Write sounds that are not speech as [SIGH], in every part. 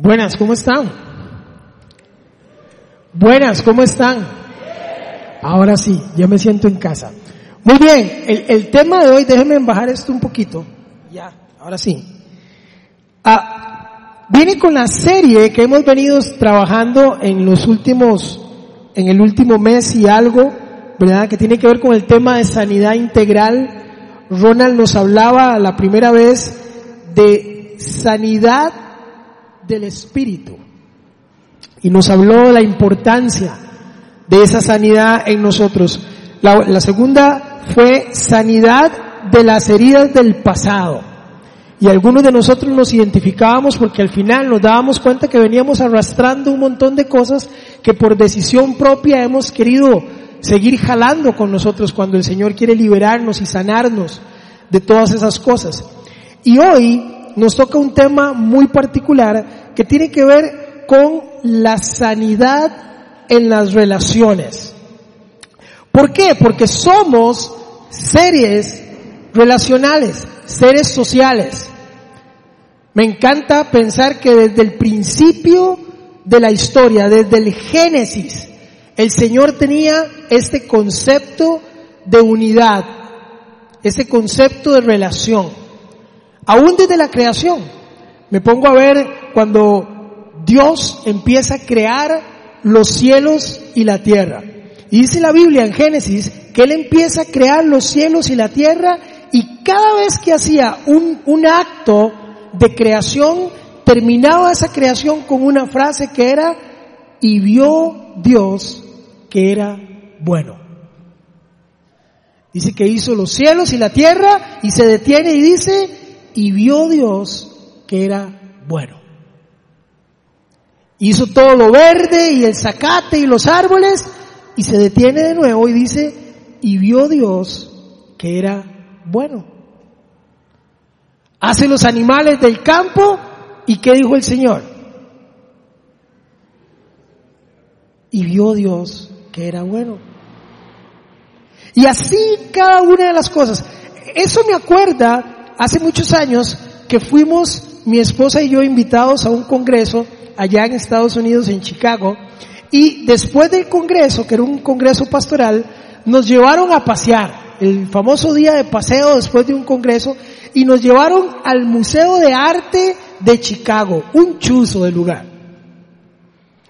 Buenas, ¿cómo están? Buenas, ¿cómo están? Ahora sí, ya me siento en casa. Muy bien, el, el tema de hoy, déjenme bajar esto un poquito. Ya, ahora sí. Ah, viene con la serie que hemos venido trabajando en los últimos, en el último mes y algo, ¿verdad? Que tiene que ver con el tema de sanidad integral. Ronald nos hablaba la primera vez de sanidad del espíritu y nos habló de la importancia de esa sanidad en nosotros. La, la, segunda fue sanidad de las heridas del pasado. Y algunos de nosotros nos identificábamos porque al final nos dábamos cuenta que veníamos arrastrando un montón de cosas que por decisión propia hemos querido seguir jalando con nosotros cuando el Señor quiere liberarnos y sanarnos de todas esas cosas. Y hoy nos toca un tema muy particular que tiene que ver con la sanidad en las relaciones. ¿Por qué? Porque somos seres relacionales, seres sociales. Me encanta pensar que desde el principio de la historia, desde el Génesis, el Señor tenía este concepto de unidad, ese concepto de relación. Aún desde la creación. Me pongo a ver cuando Dios empieza a crear los cielos y la tierra. Y dice la Biblia en Génesis que Él empieza a crear los cielos y la tierra y cada vez que hacía un, un acto de creación, terminaba esa creación con una frase que era, y vio Dios que era bueno. Dice que hizo los cielos y la tierra y se detiene y dice, y vio Dios que era bueno. Hizo todo lo verde y el zacate y los árboles y se detiene de nuevo y dice, y vio Dios que era bueno. Hace los animales del campo y ¿qué dijo el Señor? Y vio Dios que era bueno. Y así cada una de las cosas. Eso me acuerda hace muchos años que fuimos mi esposa y yo invitados a un congreso allá en Estados Unidos, en Chicago, y después del congreso, que era un congreso pastoral, nos llevaron a pasear, el famoso día de paseo después de un congreso, y nos llevaron al Museo de Arte de Chicago, un chuzo de lugar.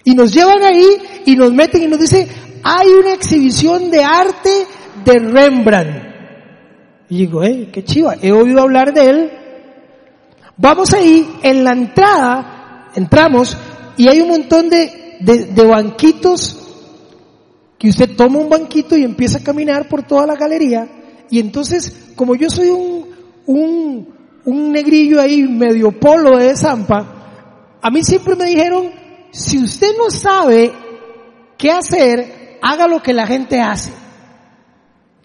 Y nos llevan ahí y nos meten y nos dicen, hay una exhibición de arte de Rembrandt. Y digo, eh, qué chiva, he oído hablar de él. Vamos ahí, en la entrada, entramos y hay un montón de, de, de banquitos que usted toma un banquito y empieza a caminar por toda la galería. Y entonces, como yo soy un, un, un negrillo ahí medio polo de Zampa, a mí siempre me dijeron, si usted no sabe qué hacer, haga lo que la gente hace.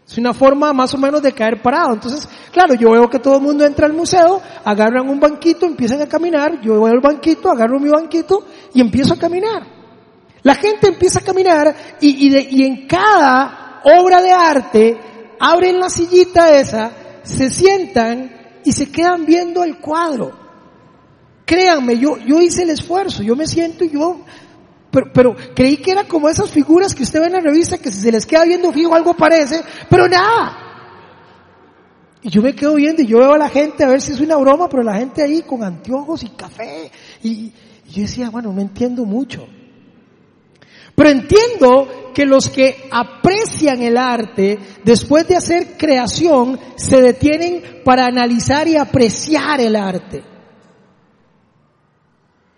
Es una forma más o menos de caer parado. Entonces, claro, yo veo que todo el mundo entra al museo, agarran un banquito, empiezan a caminar, yo voy al banquito, agarro mi banquito y empiezo a caminar. La gente empieza a caminar y, y, de, y en cada obra de arte abren la sillita esa, se sientan y se quedan viendo el cuadro. Créanme, yo, yo hice el esfuerzo, yo me siento y yo pero, creí que era como esas figuras que usted ve en la revista que si se les queda viendo fijo algo parece, pero nada. Y yo me quedo viendo y yo veo a la gente a ver si es una broma, pero la gente ahí con anteojos y café. Y, y yo decía, bueno, no entiendo mucho. Pero entiendo que los que aprecian el arte, después de hacer creación, se detienen para analizar y apreciar el arte.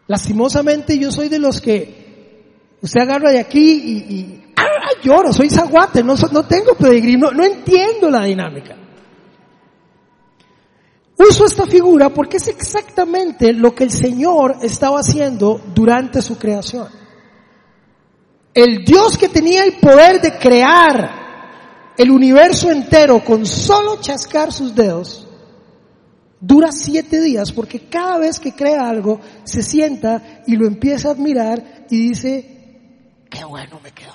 Lastimosamente yo soy de los que Usted agarra de aquí y, y ¡ah, lloro, soy zaguate, no, tengo no, no entiendo la dinámica. Uso esta figura porque es exactamente lo que el Señor estaba haciendo durante su creación. El Dios que tenía el poder de crear el universo entero con solo chascar sus dedos, dura siete días porque cada vez que crea algo se sienta y lo empieza a admirar y dice, qué bueno me quedó.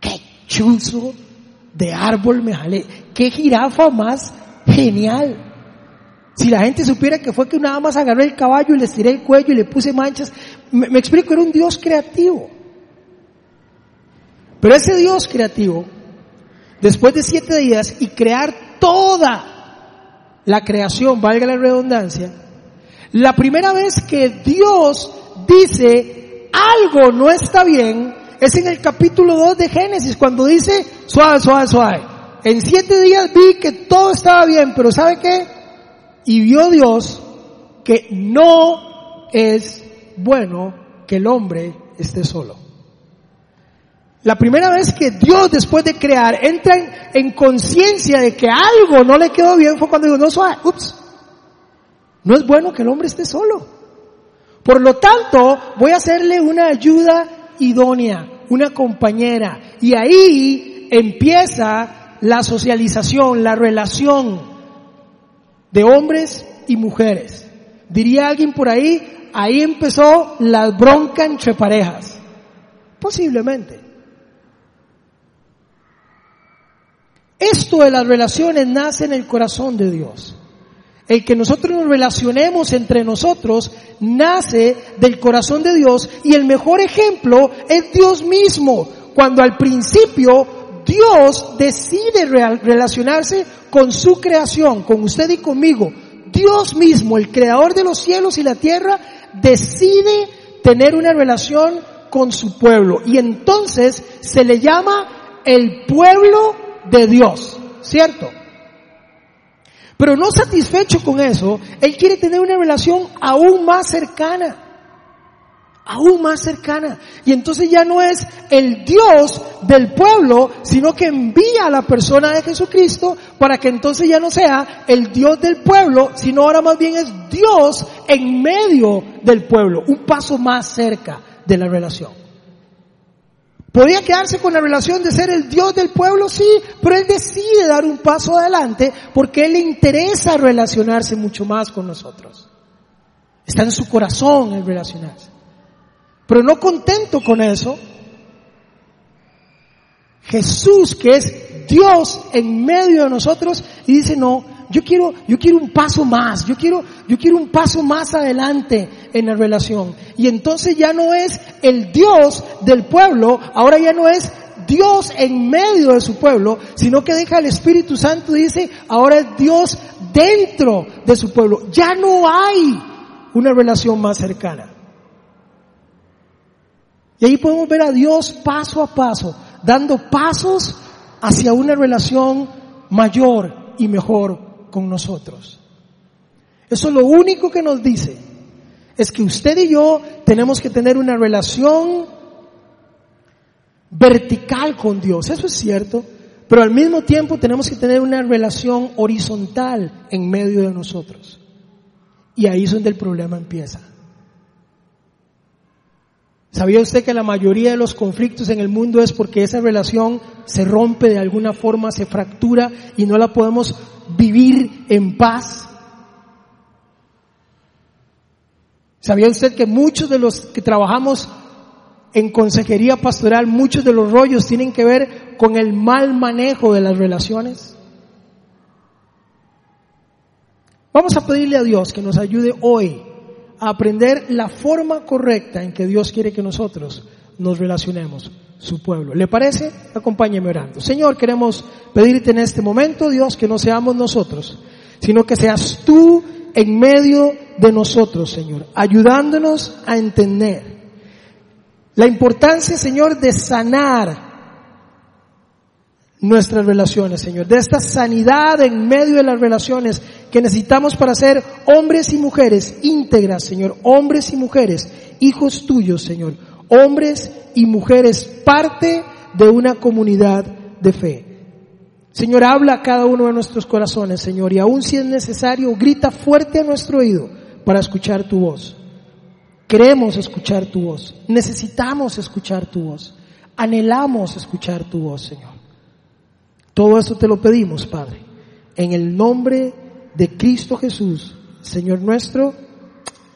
Qué chuzo de árbol me jalé. Qué jirafa más genial. Si la gente supiera que fue que nada más agarré el caballo y le estiré el cuello y le puse manchas, me, me explico, era un Dios creativo. Pero ese Dios creativo, después de siete días y crear toda la creación, valga la redundancia, la primera vez que Dios dice algo no está bien es en el capítulo 2 de Génesis, cuando dice, suave, suave, suave. En siete días vi que todo estaba bien, pero ¿sabe qué? Y vio Dios que no es bueno que el hombre esté solo. La primera vez que Dios después de crear entra en, conciencia de que algo no le quedó bien fue cuando dijo, no, suave, ups, no es bueno que el hombre esté solo. Por lo tanto, voy a hacerle una ayuda idónea, una compañera. Y ahí empieza la socialización, la relación de hombres y mujeres. Diría alguien por ahí, ahí empezó la bronca entre parejas. Posiblemente. Esto de las relaciones nace en el corazón de Dios. El que nosotros nos relacionemos entre nosotros nace del corazón de Dios y el mejor ejemplo es Dios mismo. Cuando al principio Dios decide relacionarse con su creación, con usted y conmigo. Dios mismo, el creador de los cielos y la tierra, decide tener una relación con su pueblo. Y entonces se le llama el pueblo de Dios, ¿cierto? Pero no satisfecho con eso, Él quiere tener una relación aún más cercana. Aún más cercana. Y entonces ya no es el Dios del pueblo, sino que envía a la persona de Jesucristo para que entonces ya no sea el Dios del pueblo, sino ahora más bien es Dios en medio del pueblo. Un paso más cerca de la relación. Podía quedarse con la relación de ser el Dios del pueblo, sí, pero Él decide dar un paso adelante porque Él le interesa relacionarse mucho más con nosotros. Está en su corazón el relacionarse. Pero no contento con eso, Jesús, que es Dios en medio de nosotros, y dice, no, yo quiero, yo quiero un paso más, yo quiero, yo quiero un paso más adelante en la relación. Y entonces ya no es el Dios del pueblo, ahora ya no es Dios en medio de su pueblo, sino que deja el Espíritu Santo y dice, ahora es Dios dentro de su pueblo. Ya no hay una relación más cercana. Y ahí podemos ver a Dios paso a paso, dando pasos hacia una relación mayor y mejor con nosotros. Eso lo único que nos dice es que usted y yo tenemos que tener una relación vertical con Dios. Eso es cierto. Pero al mismo tiempo tenemos que tener una relación horizontal en medio de nosotros. Y ahí es donde el problema empieza. ¿Sabía usted que la mayoría de los conflictos en el mundo es porque esa relación se rompe de alguna forma, se fractura y no la podemos vivir en paz? ¿Sabía usted que muchos de los que trabajamos en consejería pastoral, muchos de los rollos tienen que ver con el mal manejo de las relaciones? Vamos a pedirle a Dios que nos ayude hoy a aprender la forma correcta en que Dios quiere que nosotros nos relacionemos, su pueblo. ¿Le parece? Acompáñeme orando. Señor, queremos pedirte en este momento, Dios, que no seamos nosotros, sino que seas tú en medio de nosotros, Señor, ayudándonos a entender la importancia, Señor, de sanar nuestras relaciones, Señor, de esta sanidad en medio de las relaciones que necesitamos para ser hombres y mujeres íntegras, Señor, hombres y mujeres, hijos tuyos, Señor, hombres y mujeres, parte de una comunidad de fe. Señor, habla a cada uno de nuestros corazones, Señor, y aún si es necesario, grita fuerte a nuestro oído para escuchar tu voz. Queremos escuchar tu voz, necesitamos escuchar tu voz, anhelamos escuchar tu voz, Señor. Todo eso te lo pedimos, Padre, en el nombre de Cristo Jesús, Señor nuestro.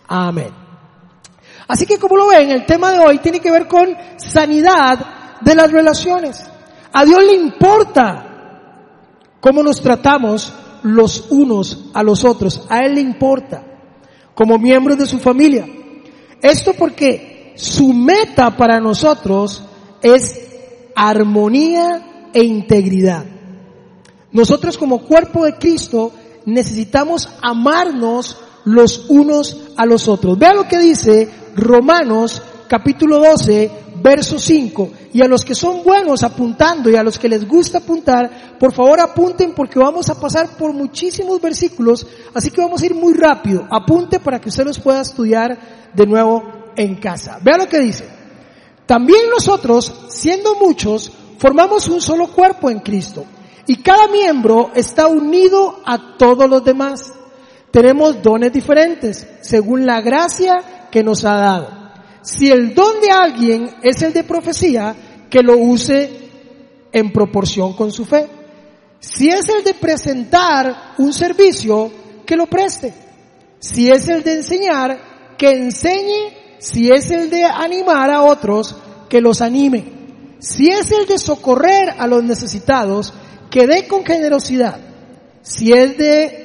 Amén. Así que como lo ven, el tema de hoy tiene que ver con sanidad de las relaciones. A Dios le importa cómo nos tratamos los unos a los otros. A Él le importa, como miembros de su familia. Esto porque su meta para nosotros es armonía e integridad. Nosotros como cuerpo de Cristo necesitamos amarnos los unos a los otros. Vea lo que dice Romanos capítulo 12, verso 5. Y a los que son buenos apuntando y a los que les gusta apuntar, por favor apunten porque vamos a pasar por muchísimos versículos, así que vamos a ir muy rápido. Apunte para que usted los pueda estudiar de nuevo en casa. Vea lo que dice. También nosotros, siendo muchos, formamos un solo cuerpo en Cristo y cada miembro está unido a todos los demás. Tenemos dones diferentes según la gracia que nos ha dado. Si el don de alguien es el de profecía, que lo use en proporción con su fe. Si es el de presentar un servicio, que lo preste. Si es el de enseñar, que enseñe. Si es el de animar a otros, que los anime. Si es el de socorrer a los necesitados, que dé con generosidad. Si es de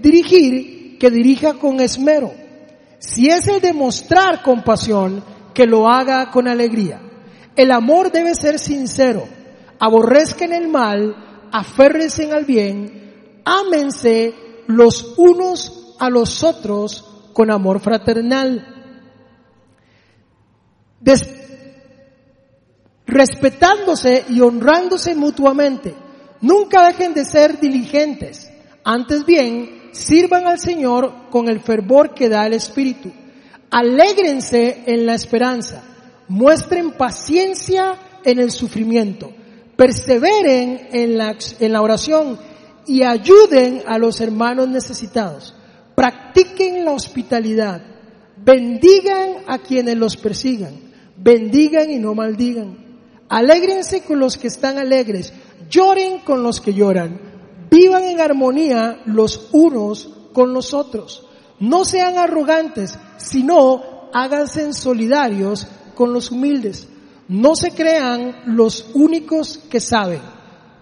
dirigir, que dirija con esmero. Si es el de mostrar compasión, que lo haga con alegría. El amor debe ser sincero. Aborrezcan el mal, aférrense al bien, ámense los unos a los otros con amor fraternal. respetándose y honrándose mutuamente Nunca dejen de ser diligentes. Antes bien, sirvan al Señor con el fervor que da el Espíritu. Alégrense en la esperanza. Muestren paciencia en el sufrimiento. Perseveren en la, oración y ayuden a los hermanos necesitados. Practiquen la hospitalidad. Bendigan a quienes los persigan. Bendigan y no maldigan. Alégrense con los que están alegres lloren con los que lloran, vivan en armonía los unos con los otros. No sean arrogantes, sino háganse solidarios con los humildes. No se crean los únicos que saben.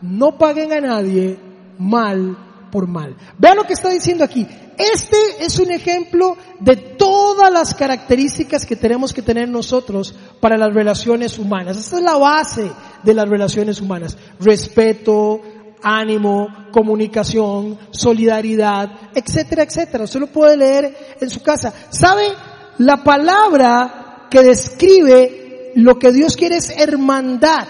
No paguen a nadie mal por mal. Vean lo que está diciendo aquí. Este es un ejemplo de todas las características que tenemos que tener nosotros para las relaciones humanas. Esta es la base de las relaciones humanas. Respeto, ánimo, comunicación, solidaridad, etcétera, etcétera. Usted lo puede leer en su casa. ¿Sabe? La palabra que describe lo que Dios quiere es hermandad.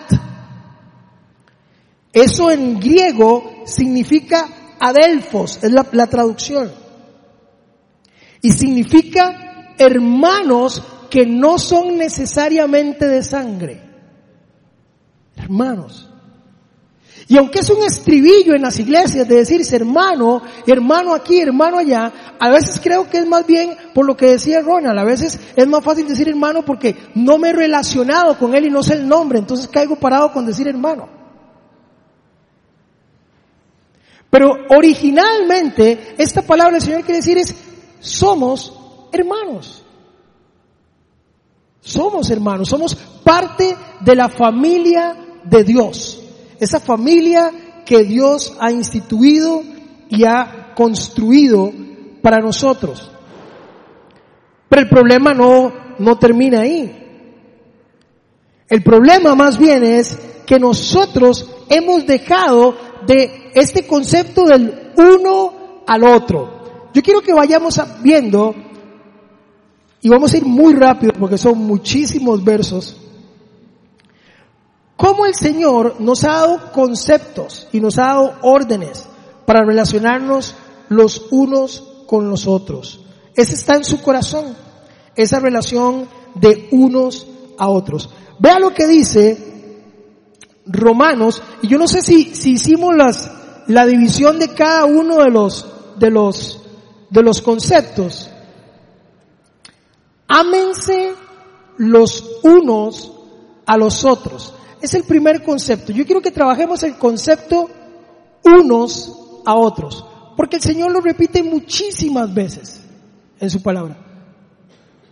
Eso en griego significa adelfos, es la, la traducción. Y significa hermanos que no son necesariamente de sangre. Hermanos. Y aunque es un estribillo en las iglesias de decirse hermano, hermano aquí, hermano allá, a veces creo que es más bien por lo que decía Ronald, a veces es más fácil decir hermano porque no me he relacionado con él y no sé el nombre, entonces caigo parado con decir hermano. Pero originalmente esta palabra del Señor quiere decir es somos hermanos. Somos hermanos, somos parte de la familia de Dios. Esa familia que Dios ha instituido y ha construido para nosotros. Pero el problema no, no termina ahí. El problema más bien es que nosotros hemos dejado de este concepto del uno al otro. Yo quiero que vayamos viendo, y vamos a ir muy rápido porque son muchísimos versos, cómo el Señor nos ha dado conceptos y nos ha dado órdenes para relacionarnos los unos con los otros. Ese está en su corazón, esa relación de unos a otros. Vea lo que dice Romanos, y yo no sé si, hicimos las, la división de cada uno de los, de los de los conceptos. Ámense los unos a los otros. Es el primer concepto. Yo quiero que trabajemos el concepto unos a otros. Porque el Señor lo repite muchísimas veces en su palabra.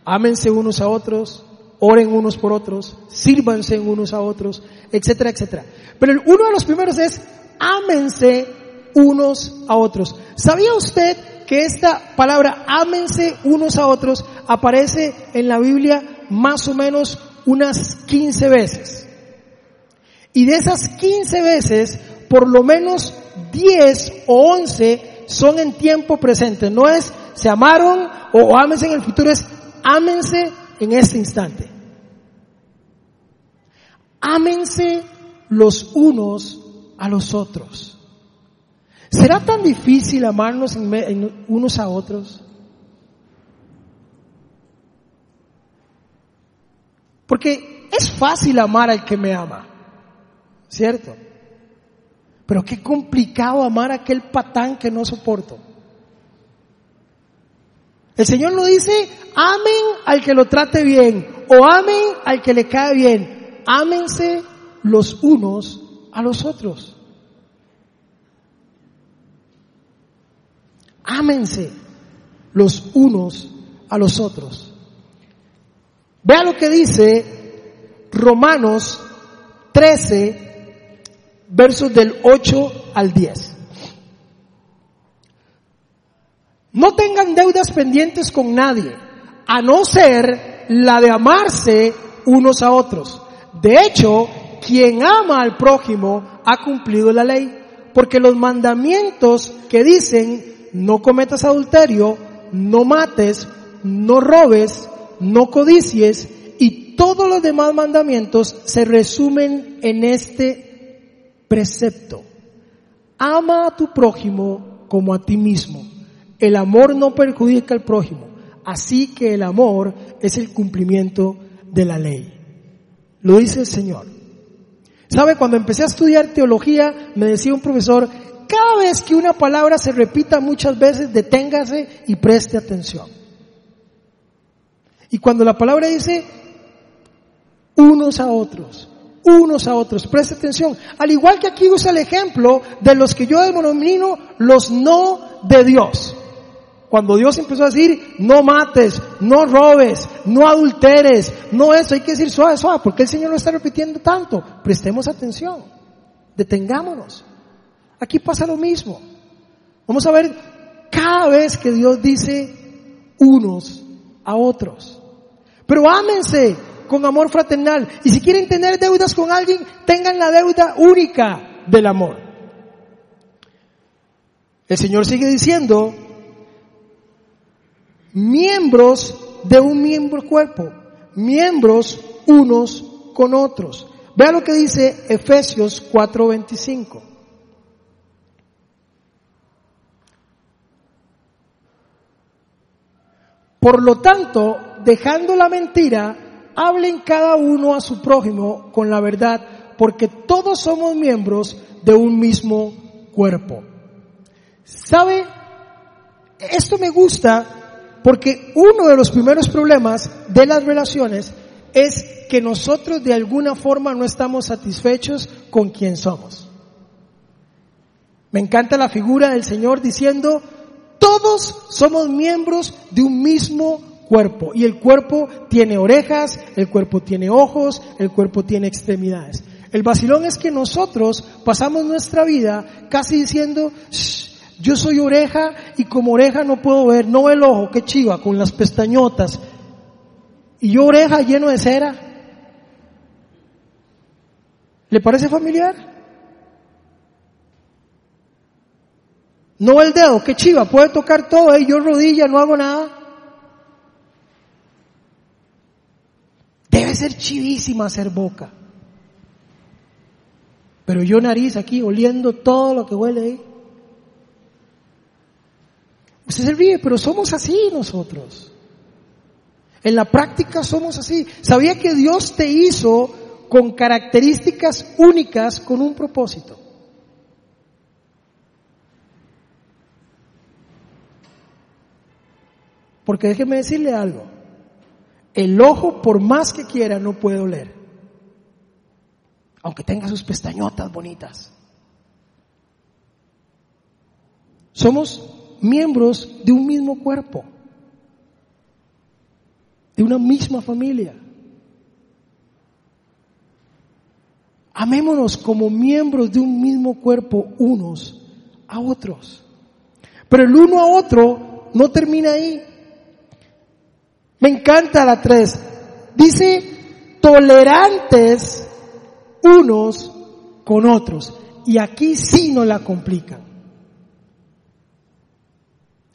Ámense unos a otros, oren unos por otros, sírvanse unos a otros, etcétera, etcétera. Pero uno de los primeros es ámense unos a otros. ¿Sabía usted que esta palabra ámense unos a otros aparece en la Biblia más o menos unas 15 veces? Y de esas 15 veces, por lo menos 10 o 11 son en tiempo presente. No es se amaron o ámense en el futuro, es ámense en este instante. Ámense los unos a los otros. ¿Será tan difícil amarnos unos a otros? Porque es fácil amar al que me ama, ¿cierto? Pero qué complicado amar a aquel patán que no soporto. El Señor no dice, amen al que lo trate bien o amen al que le cae bien. Ámense los unos a los otros. Ámense los unos a los otros. Vea lo que dice Romanos 13, versos del 8 al 10. No tengan deudas pendientes con nadie, a no ser la de amarse unos a otros. De hecho, quien ama al prójimo ha cumplido la ley, porque los mandamientos que dicen no cometas adulterio, no mates, no robes, no codicies y todos los demás mandamientos se resumen en este precepto. Ama a tu prójimo como a ti mismo. El amor no perjudica al prójimo, así que el amor es el cumplimiento de la ley. Lo dice el Señor. ¿Sabe? Cuando empecé a estudiar teología, me decía un profesor, cada vez que una palabra se repita muchas veces, deténgase y preste atención. Y cuando la palabra dice unos a otros, unos a otros, preste atención. Al igual que aquí usa el ejemplo de los que yo denomino los no de Dios. Cuando Dios empezó a decir, no mates, no robes, no adulteres, no eso, hay que decir suave, suave, porque el Señor lo está repitiendo tanto. Prestemos atención, detengámonos. Aquí pasa lo mismo. Vamos a ver cada vez que Dios dice unos a otros. Pero ámense con amor fraternal. Y si quieren tener deudas con alguien, tengan la deuda única del amor. El Señor sigue diciendo, miembros de un miembro cuerpo, miembros unos con otros. Vea lo que dice Efesios 4:25. Por lo tanto, dejando la mentira, hablen cada uno a su prójimo con la verdad, porque todos somos miembros de un mismo cuerpo. ¿Sabe? Esto me gusta porque uno de los primeros problemas de las relaciones es que nosotros de alguna forma no estamos satisfechos con quien somos. Me encanta la figura del Señor diciendo, todos somos miembros de un mismo cuerpo y el cuerpo tiene orejas, el cuerpo tiene ojos, el cuerpo tiene extremidades. El vacilón es que nosotros pasamos nuestra vida casi diciendo, yo soy oreja y como oreja no puedo ver, no el ojo, qué chiva, con las pestañotas. Y yo oreja lleno de cera. ¿Le parece familiar? No el dedo, qué chiva, puede tocar todo, y yo rodilla, no hago nada. Ser chivísima hacer boca. Pero yo nariz aquí oliendo todo lo que huele ahí. Usted se ríe, pero somos así nosotros. En la práctica somos así. ¿Sabía que Dios te hizo con características únicas con un propósito? Porque déjeme decirle algo. El ojo, por más que quiera, no puede oler. Aunque tenga sus pestañotas bonitas. Somos miembros de un mismo cuerpo, de una misma familia. Amémonos como miembros de un mismo cuerpo unos a otros. Pero el uno a otro no termina ahí. Me encanta la tres. Dice tolerantes unos con otros. Y aquí sí no la complican.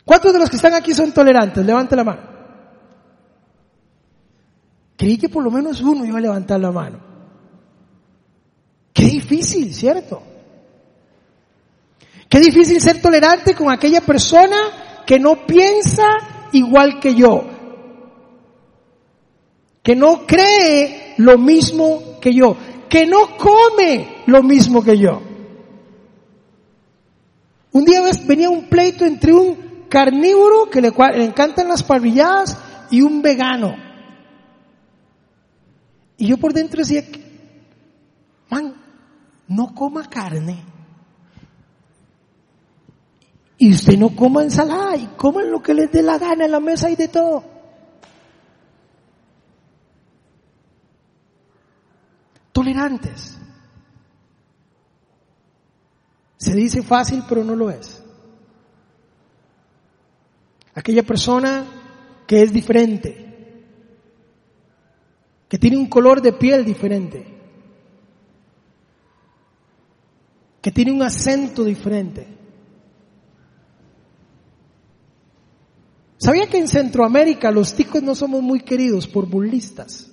¿Cuántos de los que están aquí son tolerantes? Levante la mano. Creí que por lo menos uno iba a levantar la mano. Qué difícil, ¿cierto? Qué difícil ser tolerante con aquella persona que no piensa igual que yo, que no cree lo mismo que yo, que no come lo mismo que yo. Un día venía un pleito entre un carnívoro que le, encantan las parrilladas y un vegano. Y yo por dentro decía, man, no coma carne. Y usted no coma ensalada y coman lo que les dé la gana en la mesa y de todo. Tolerantes. Se dice fácil, pero no lo es. Aquella persona que es diferente, que tiene un color de piel diferente, que tiene un acento diferente. ¿Sabía que en Centroamérica los ticos no somos muy queridos por bullistas?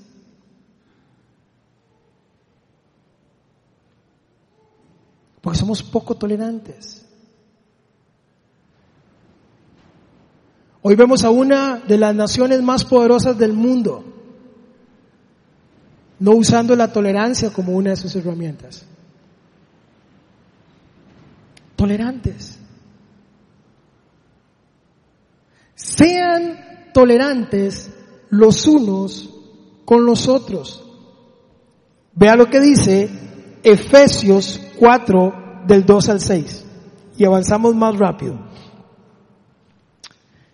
Porque somos poco tolerantes. Hoy vemos a una de las naciones más poderosas del mundo no usando la tolerancia como una de sus herramientas. Tolerantes. Sean tolerantes los unos con los otros. Vea lo que dice Efesios 4 del 2 al 6. Y avanzamos más rápido.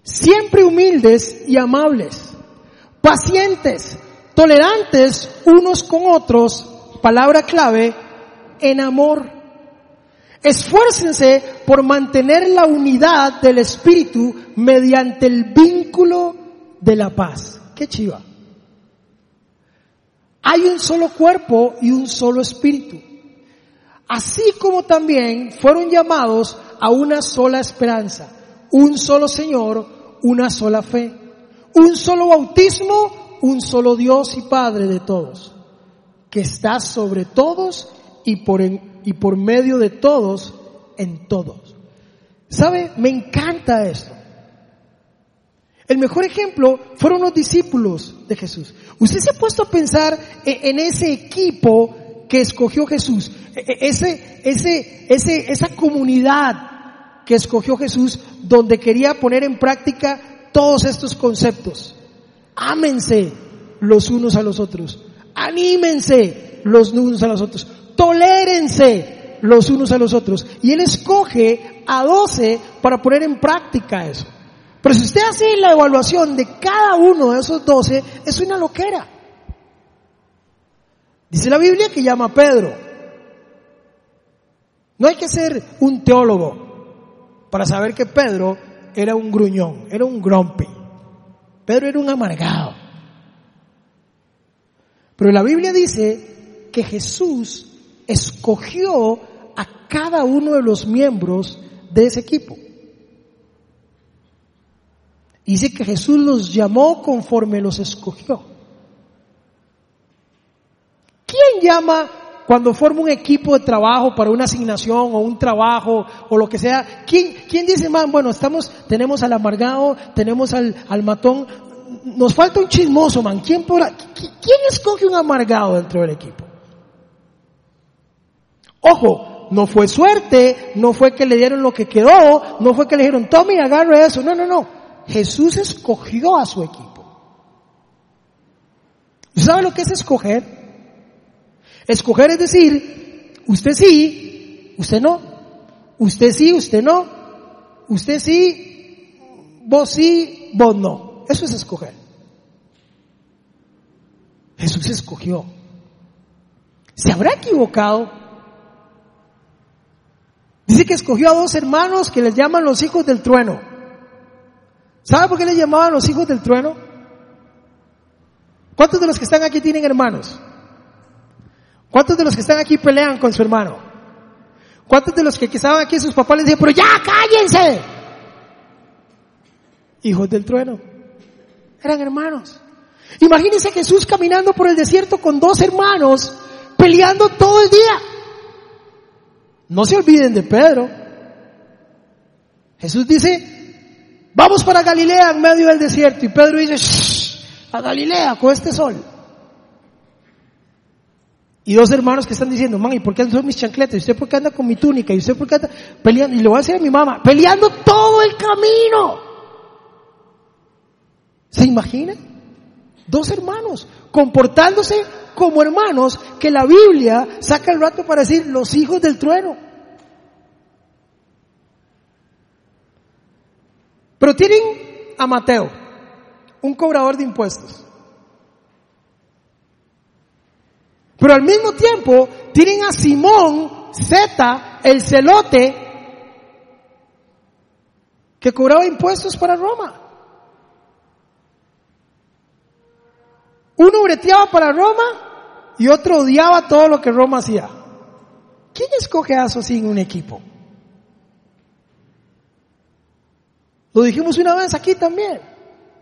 Siempre humildes y amables, pacientes, tolerantes unos con otros, palabra clave, en amor. Esfuércense por mantener la unidad del espíritu mediante el vínculo de la paz. Qué chiva. Hay un solo cuerpo y un solo espíritu. Así como también fueron llamados a una sola esperanza, un solo Señor, una sola fe, un solo bautismo, un solo Dios y Padre de todos, que está sobre todos y por, y por medio de todos en todos. ¿Sabe? Me encanta esto. El mejor ejemplo fueron los discípulos de Jesús. Usted se ha puesto a pensar e-, en ese equipo que escogió Jesús, e-, ese, ese, ese, esa comunidad que escogió Jesús donde quería poner en práctica todos estos conceptos. Ámense los unos a los otros. Anímense los unos a los otros. Tolérense los unos a los otros. Y Él escoge a doce para poner en práctica eso. Pero si usted hace la evaluación de cada uno de esos doce, es una loquera. Dice la Biblia que llama a Pedro. No hay que ser un teólogo para saber que Pedro era un gruñón, era un grumpy. Pedro era un amargado. Pero la Biblia dice que Jesús escogió a cada uno de los miembros de ese equipo. Dice que Jesús los llamó conforme los escogió. ¿Quién llama cuando forma un equipo de trabajo para una asignación o un trabajo o lo que sea? ¿Quién, quién dice, man, bueno, estamos, tenemos al amargado, tenemos al, al matón, nos falta un chismoso, man. ¿Quién, por, ¿Quién escoge un amargado dentro del equipo? Ojo, no fue suerte, no fue que le dieron lo que quedó, no fue que le dijeron, tome y agarre eso. No, no, no. Jesús escogió a su equipo. ¿Sabe lo que es escoger? Escoger es decir, usted sí, usted no. Usted sí, usted no. Usted sí, vos sí, vos no. Eso es escoger. Jesús escogió. ¿Se habrá equivocado? Dice que escogió a dos hermanos que les llaman los hijos del trueno. ¿Sabe por qué les llamaban los hijos del trueno? ¿Cuántos de los que están aquí tienen hermanos? ¿Cuántos de los que están aquí pelean con su hermano? ¿Cuántos de los que estaban aquí sus papás les decían, pero ya cállense? Hijos del trueno. Eran hermanos. Imagínense a Jesús caminando por el desierto con dos hermanos peleando todo el día. No se olviden de Pedro. Jesús dice, vamos para Galilea en medio del desierto. Y Pedro dice, a Galilea con este sol. Y dos hermanos que están diciendo, man, ¿y por qué son mis chancletas? ¿Y usted por qué anda con mi túnica? ¿Y usted por qué anda peleando? Y le voy a decir a mi mamá, peleando todo el camino. ¿Se imagina? Dos hermanos comportándose como hermanos que la Biblia saca el rato para decir los hijos del trueno. Pero tienen a Mateo, un cobrador de impuestos. Pero al mismo tiempo tienen a Simón Z, el celote, que cobraba impuestos para Roma. Uno breteaba para Roma y otro odiaba todo lo que Roma hacía. ¿Quién escoge a eso en un equipo? Lo dijimos una vez aquí también.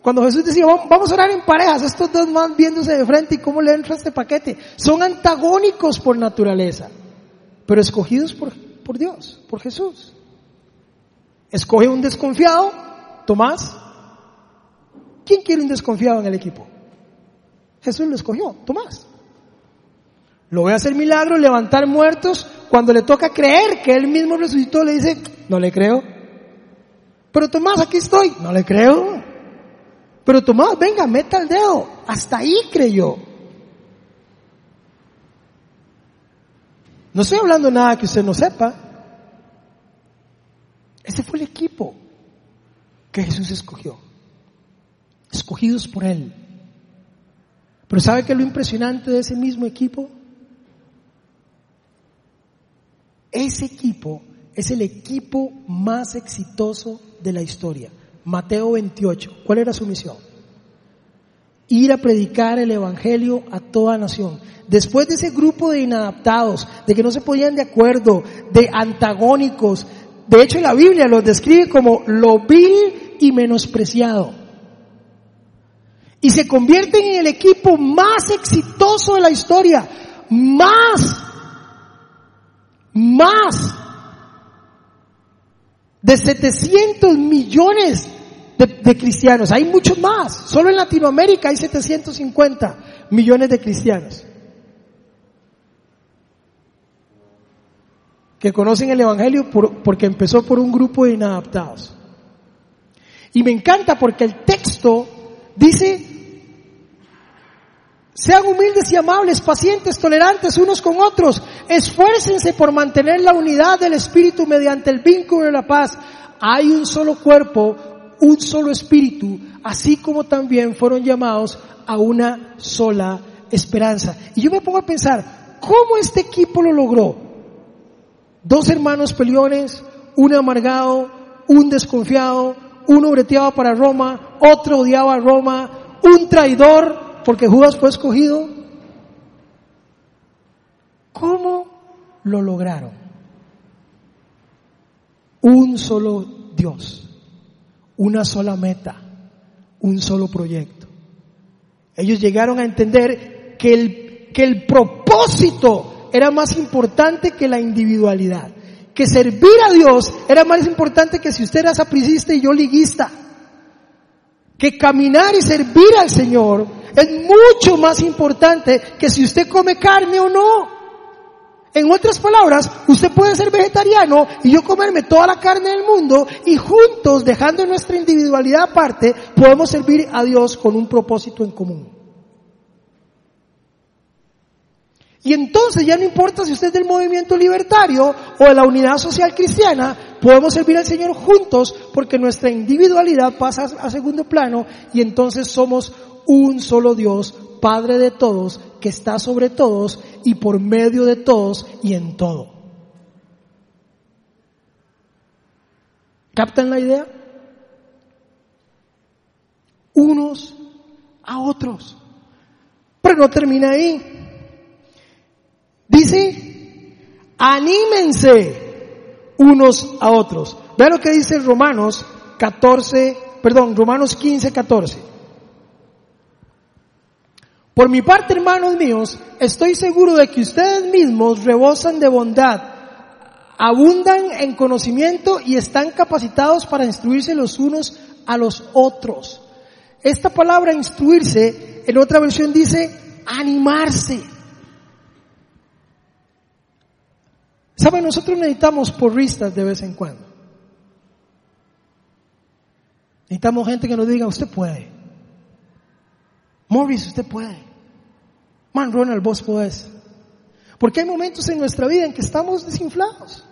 Cuando Jesús decía, vamos a orar en parejas, estos dos más viéndose de frente y cómo le entra este paquete. Son antagónicos por naturaleza, pero escogidos por, por Dios, por Jesús. Escoge un desconfiado, Tomás. ¿Quién quiere un desconfiado en el equipo? Jesús lo escogió, Tomás. Lo voy a hacer milagro, levantar muertos. Cuando le toca creer que él mismo resucitó, le dice, no le creo. Pero Tomás, aquí estoy, no le creo. Pero Tomás, venga, meta el dedo. Hasta ahí creyó. No estoy hablando nada que usted no sepa. Ese fue el equipo que Jesús escogió. Escogidos por Él. Pero ¿sabe qué es lo impresionante de ese mismo equipo? Ese equipo es el equipo más exitoso de la historia. Mateo 28. ¿Cuál era su misión? Ir a predicar el Evangelio a toda nación. Después de ese grupo de inadaptados, de que no se ponían de acuerdo, de antagónicos, de hecho la Biblia los describe como lo vil y menospreciado y se convierten en el equipo más exitoso de la historia. Más, más de 700 millones de, cristianos. Hay muchos más. Solo en Latinoamérica hay 750 millones de cristianos. Que conocen el Evangelio porque empezó por un grupo de inadaptados. Y me encanta porque el texto dice sean humildes y amables, pacientes, tolerantes unos con otros. Esfuércense por mantener la unidad del Espíritu mediante el vínculo de la paz. Hay un solo cuerpo, un solo Espíritu, así como también fueron llamados a una sola esperanza. Y yo me pongo a pensar, ¿cómo este equipo lo logró? Dos hermanos peleones, un amargado, un desconfiado, uno breteaba para Roma, otro odiaba a Roma, un traidor, porque Judas fue escogido. ¿Cómo lo lograron? Un solo Dios, una sola meta, un solo proyecto. Ellos llegaron a entender que el, que el propósito era más importante que la individualidad. Que servir a Dios era más importante que si usted era sapricista y yo liguista. Que caminar y servir al Señor es mucho más importante que si usted come carne o no. En otras palabras, usted puede ser vegetariano y yo comerme toda la carne del mundo y juntos, dejando nuestra individualidad aparte, podemos servir a Dios con un propósito en común. Y entonces ya no importa si usted es del movimiento libertario o de la unidad social cristiana, podemos servir al Señor juntos porque nuestra individualidad pasa a segundo plano y entonces somos un solo Dios, Padre de todos, que está sobre todos y por medio de todos y en todo. ¿Captan la idea? Unos a otros. Pero no termina ahí. Dice, anímense unos a otros. Vean lo que dice Romanos 14, perdón, Romanos 15, 14. Por mi parte, hermanos míos, estoy seguro de que ustedes mismos rebosan de bondad, abundan en conocimiento y están capacitados para instruirse los unos a los otros. Esta palabra instruirse, en otra versión dice animarse. ¿Saben? Nosotros necesitamos porristas de vez en cuando. Necesitamos gente que nos diga, usted puede. Morris, usted puede. Man, Ronald, vos podés. Porque hay momentos en nuestra vida en que estamos desinflados.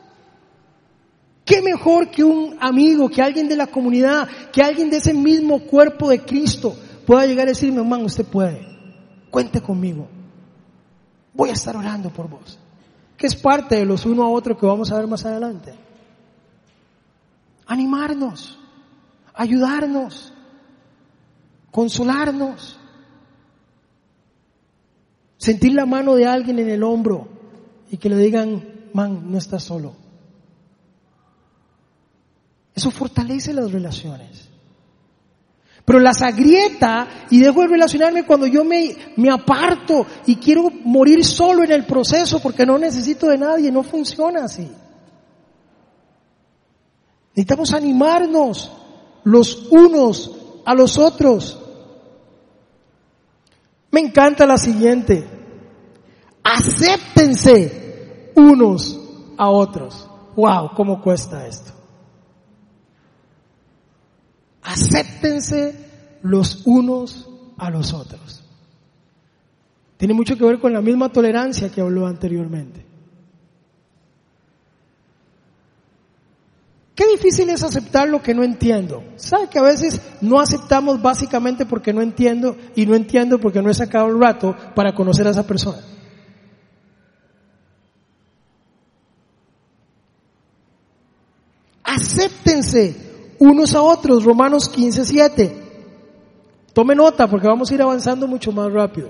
¿Qué mejor que un amigo, que alguien de la comunidad, que alguien de ese mismo cuerpo de Cristo pueda llegar a decirme, man, usted puede, cuente conmigo, voy a estar orando por vos. Que es parte de los uno a otro que vamos a ver más adelante. Animarnos, ayudarnos, consolarnos. Sentir la mano de alguien en el hombro y que le digan, man, no estás solo. Eso fortalece las relaciones. Pero las agrieta y dejo de relacionarme cuando yo me, me aparto y quiero morir solo en el proceso porque no necesito de nadie. No funciona así. Necesitamos animarnos los unos a los otros. Me encanta la siguiente. Acéptense unos a otros. Wow, ¿cómo cuesta esto? Acéptense los unos a los otros. Tiene mucho que ver con la misma tolerancia que habló anteriormente. Qué difícil es aceptar lo que no entiendo. ¿Sabe que a veces no aceptamos básicamente porque no entiendo y no entiendo porque no he sacado el rato para conocer a esa persona? Acéptense unos a otros, Romanos 15, 7. Tome nota porque vamos a ir avanzando mucho más rápido.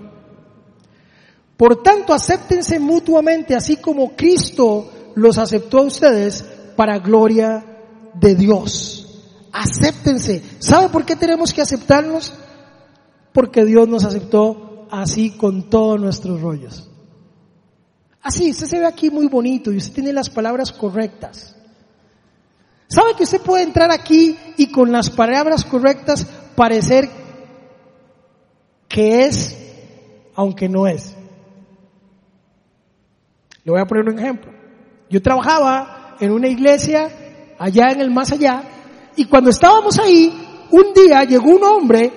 Por tanto, acéptense mutuamente, así como Cristo los aceptó a ustedes para gloria de Dios. Acéptense. ¿Sabe por qué tenemos que aceptarnos? Porque Dios nos aceptó así con todos nuestros rollos. Así, usted se ve aquí muy bonito y usted tiene las palabras correctas. ¿Sabe que usted puede entrar aquí y con las palabras correctas parecer que es, aunque no es? Le voy a poner un ejemplo. Yo trabajaba en una iglesia allá en el más allá, y cuando estábamos ahí, un día llegó un hombre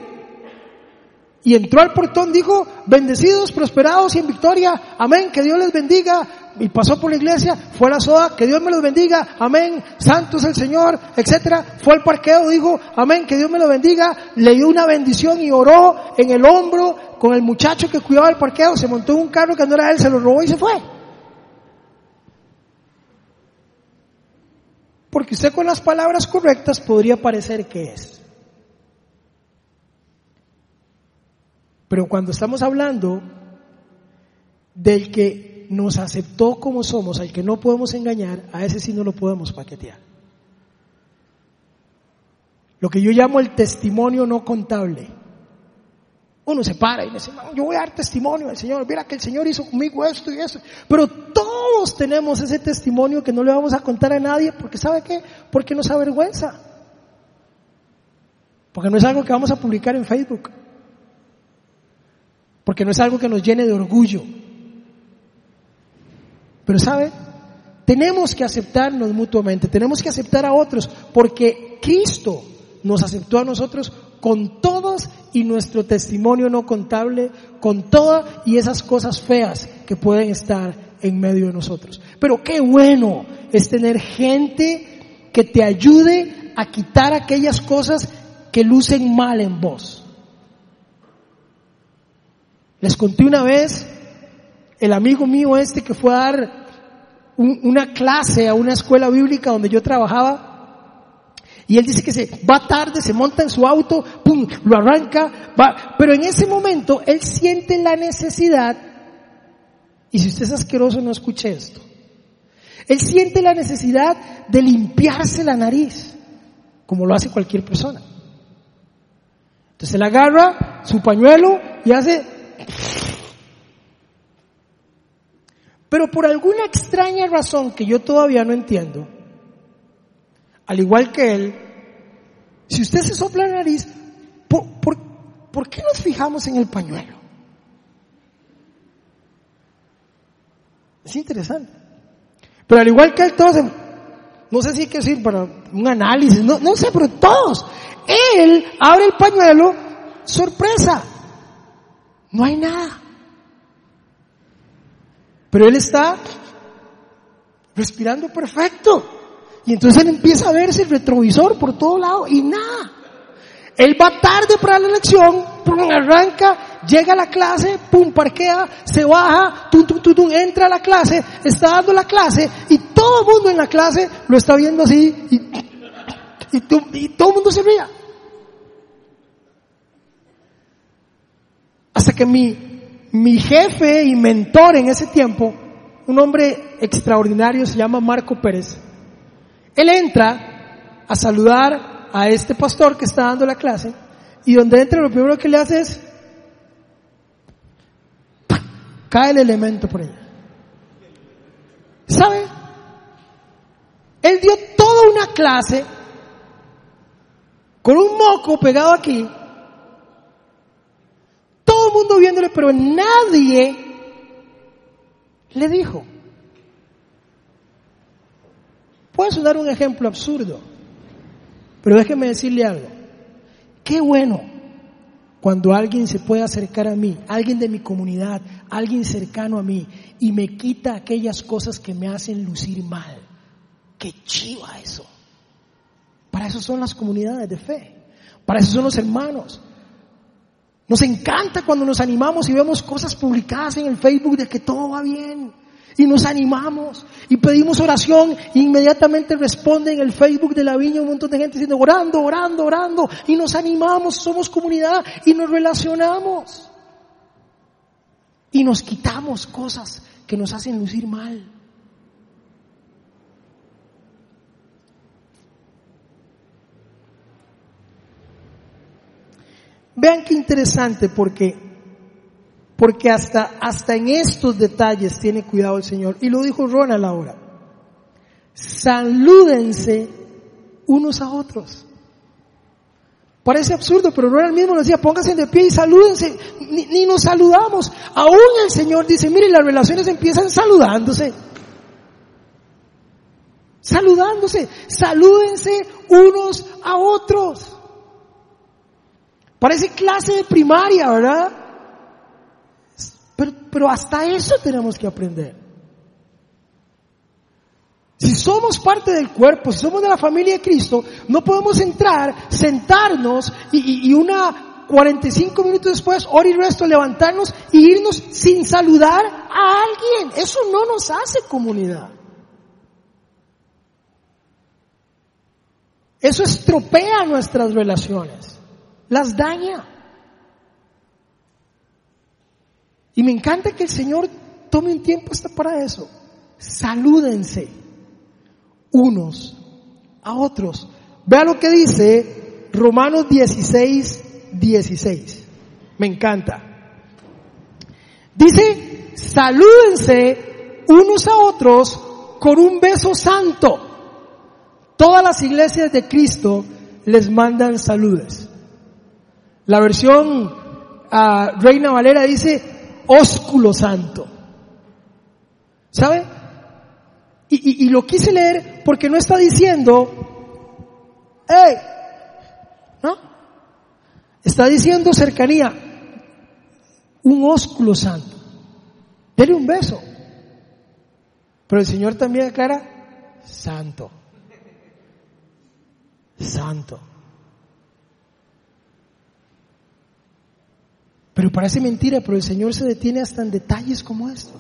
y entró al portón, dijo, bendecidos, prosperados y en victoria, amén, que Dios les bendiga, y pasó por la iglesia, fue a la soda, que Dios me los bendiga, amén, santo es el Señor, etcétera, fue al parqueo, dijo, amén, que Dios me lo bendiga, le dio una bendición y oró en el hombro con el muchacho que cuidaba el parqueo, se montó en un carro que no era él, se lo robó y se fue. Porque usted con las palabras correctas podría parecer que es. Pero cuando estamos hablando del que nos aceptó como somos, al que no podemos engañar, a ese sí no lo podemos paquetear. Lo que yo llamo el testimonio no contable. Uno se para y dice, yo voy a dar testimonio al Señor, mira que el Señor hizo conmigo esto y eso. Pero todos tenemos ese testimonio que no le vamos a contar a nadie porque ¿sabe qué? Porque nos avergüenza. Porque no es algo que vamos a publicar en Facebook. Porque no es algo que nos llene de orgullo. Pero ¿sabe? Tenemos que aceptarnos mutuamente, tenemos que aceptar a otros porque Cristo nos aceptó a nosotros con todos y nuestro testimonio no contable, con todas y esas cosas feas que pueden estar en medio de nosotros. Pero qué bueno es tener gente que te ayude a quitar aquellas cosas que lucen mal en vos. Les conté una vez, el amigo mío este que fue a dar una clase a una escuela bíblica donde yo trabajaba, Y él dice que se va tarde, se monta en su auto, pum, lo arranca, va. Pero en ese momento él siente la necesidad, y si usted es asqueroso no escuche esto, él siente la necesidad de limpiarse la nariz, como lo hace cualquier persona. Entonces él agarra su pañuelo y hace... Pero por alguna extraña razón que yo todavía no entiendo, al igual que él, si usted se sopla la nariz, ¿por, por, qué nos fijamos en el pañuelo? Es interesante. Pero al igual que él, todos, no sé si hay que decir para un análisis, no, no sé, pero todos, él abre el pañuelo, sorpresa, no hay nada. Pero él está respirando perfecto. Y entonces él empieza a verse el retrovisor por todo lado y nada. Él va tarde para la lección, pum, arranca, llega a la clase, pum, parquea, se baja, tum, tum, tum, entra a la clase, está dando la clase y todo el mundo en la clase lo está viendo así y, y, y todo el mundo se ría. Hasta que mi, mi jefe y mentor en ese tiempo, un hombre extraordinario, se llama Marco Pérez, él entra a saludar a este pastor que está dando la clase y donde entra lo primero que le hace es cae el elemento por ella. ¿Sabe? Él dio toda una clase con un moco pegado aquí, todo el mundo viéndole, pero nadie le dijo. Puede sonar un ejemplo absurdo, pero déjeme decirle algo. Qué bueno cuando alguien se puede acercar a mí, alguien de mi comunidad, alguien cercano a mí, y me quita aquellas cosas que me hacen lucir mal. Qué chiva eso. Para eso son las comunidades de fe. Para eso son los hermanos. Nos encanta cuando nos animamos y vemos cosas publicadas en el Facebook de que todo va bien y nos animamos y pedimos oración e inmediatamente responde en el Facebook de la viña un montón de gente diciendo orando, orando, orando y nos animamos, somos comunidad y nos relacionamos y nos quitamos cosas que nos hacen lucir mal. Vean qué interesante porque porque hasta, hasta en estos detalles tiene cuidado el Señor. Y lo dijo Ronald ahora. Salúdense unos a otros. Parece absurdo, pero Ronald mismo nos decía, pónganse de pie y salúdense. Ni, ni nos saludamos. Aún el Señor dice, mire, las relaciones empiezan saludándose. Saludándose. Salúdense unos a otros. Parece clase de primaria, ¿verdad? Pero, hasta eso tenemos que aprender. Si somos parte del cuerpo, si somos de la familia de Cristo, no podemos entrar, sentarnos y, y, una 45 minutos después, hora y resto, levantarnos y irnos sin saludar a alguien. Eso no nos hace comunidad. Eso estropea nuestras relaciones, las daña. Y me encanta que el Señor tome un tiempo hasta para eso. Salúdense unos a otros. Vea lo que dice Romanos 16, 16. Me encanta. Dice, salúdense unos a otros con un beso santo. Todas las iglesias de Cristo les mandan saludes. La versión ah, Reina Valera dice, ósculo santo. ¿Sabe? Y, lo quise leer porque no está diciendo, hey, ¿no? Está diciendo cercanía, un ósculo santo. Dele un beso. Pero el Señor también aclara, santo. Santo. Pero parece mentira, pero el Señor se detiene hasta en detalles como esto.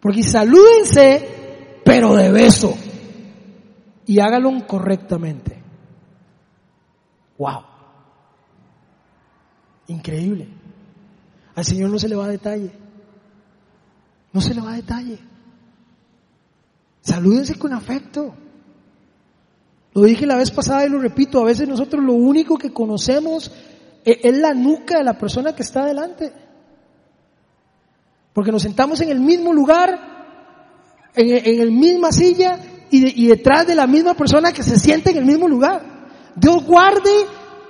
Porque salúdense, pero de beso. y hágalo correctamente. Wow. Increíble. Al Señor no se le va a detalle. No se le va a detalle. Salúdense con afecto. Lo dije la vez pasada y lo repito, a veces nosotros lo único que conocemos es la nuca de la persona que está delante. Porque nos sentamos en el mismo lugar, en, la misma silla y, detrás de la misma persona que se siente en el mismo lugar. Dios guarde,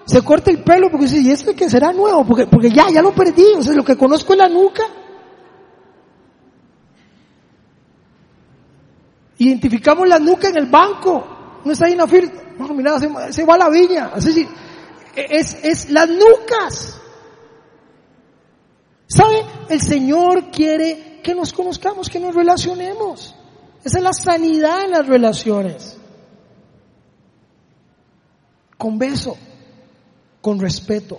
se corta el pelo porque dice, ¿y este que será nuevo? Porque, porque ya, ya lo perdí, o sea, lo que conozco es la nuca. Identificamos la nuca en el banco. No está ahí en la fila. No, mira, se, va a la viña. Así, es, es las nucas. ¿Sabe? El Señor quiere que nos conozcamos, que nos relacionemos. Esa es la sanidad en las relaciones. Con beso, con respeto,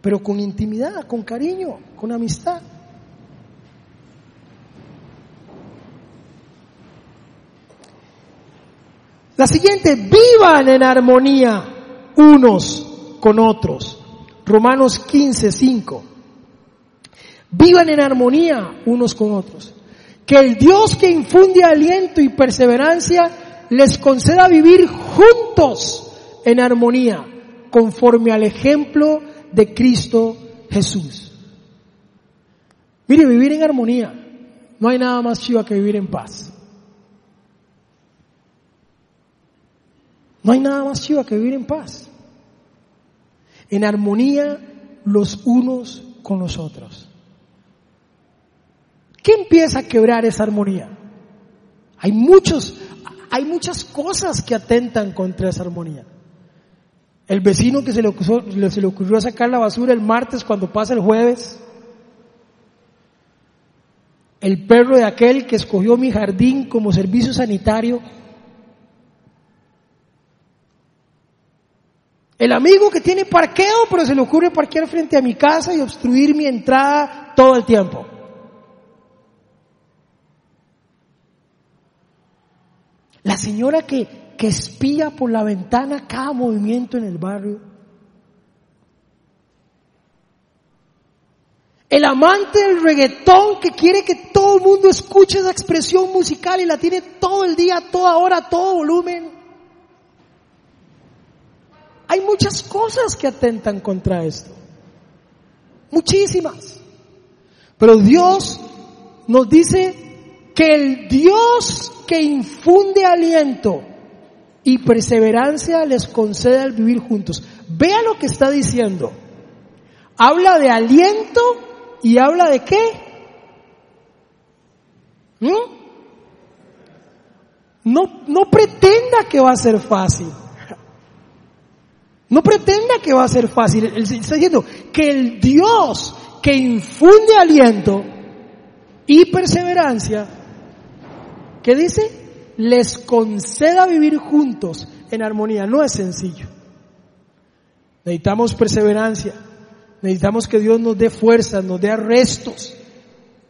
pero con intimidad, con cariño, con amistad. La siguiente, vivan en armonía unos con otros. Romanos 15, 5. Vivan en armonía unos con otros. Que el Dios que infunde aliento y perseverancia les conceda vivir juntos en armonía, conforme al ejemplo de Cristo Jesús. Mire, vivir en armonía. No hay nada más chiva que vivir en paz. No hay nada más chiva que vivir en paz. En armonía los unos con los otros. ¿Qué empieza a quebrar esa armonía? Hay muchos, hay muchas cosas que atentan contra esa armonía. El vecino que se le, se le ocurrió sacar la basura el martes cuando pasa el jueves. El perro de aquel que escogió mi jardín como servicio sanitario El amigo que tiene parqueo, pero se le ocurre parquear frente a mi casa y obstruir mi entrada todo el tiempo. La señora que, que espía por la ventana cada movimiento en el barrio. El amante del reggaetón que quiere que todo el mundo escuche esa expresión musical y la tiene todo el día, toda hora, todo volumen. Hay muchas cosas que atentan contra esto. Muchísimas. Pero Dios nos dice que el Dios que infunde aliento y perseverancia les concede al vivir juntos. Vea lo que está diciendo. Habla de aliento y habla de qué? ¿Mm? No, no pretenda que va a ser fácil. No pretenda que va a ser fácil. Está diciendo que el Dios que infunde aliento y perseverancia, ¿qué dice? Les conceda vivir juntos en armonía. No es sencillo. Necesitamos perseverancia. Necesitamos que Dios nos dé fuerzas, nos dé arrestos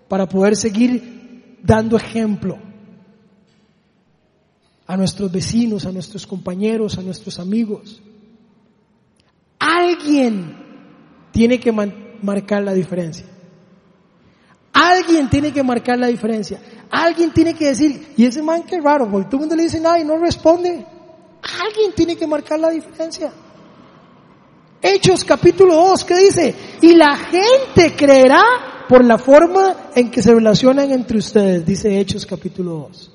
para poder seguir dando ejemplo a nuestros vecinos, a nuestros compañeros, a nuestros amigos. Alguien tiene que marcar la diferencia. Alguien tiene que marcar la diferencia. Alguien tiene que decir, y ese man que raro, porque todo el mundo le dice nada y no responde. Alguien tiene que marcar la diferencia. Hechos capítulo 2, ¿qué dice? Y la gente creerá por la forma en que se relacionan entre ustedes, dice Hechos capítulo 2.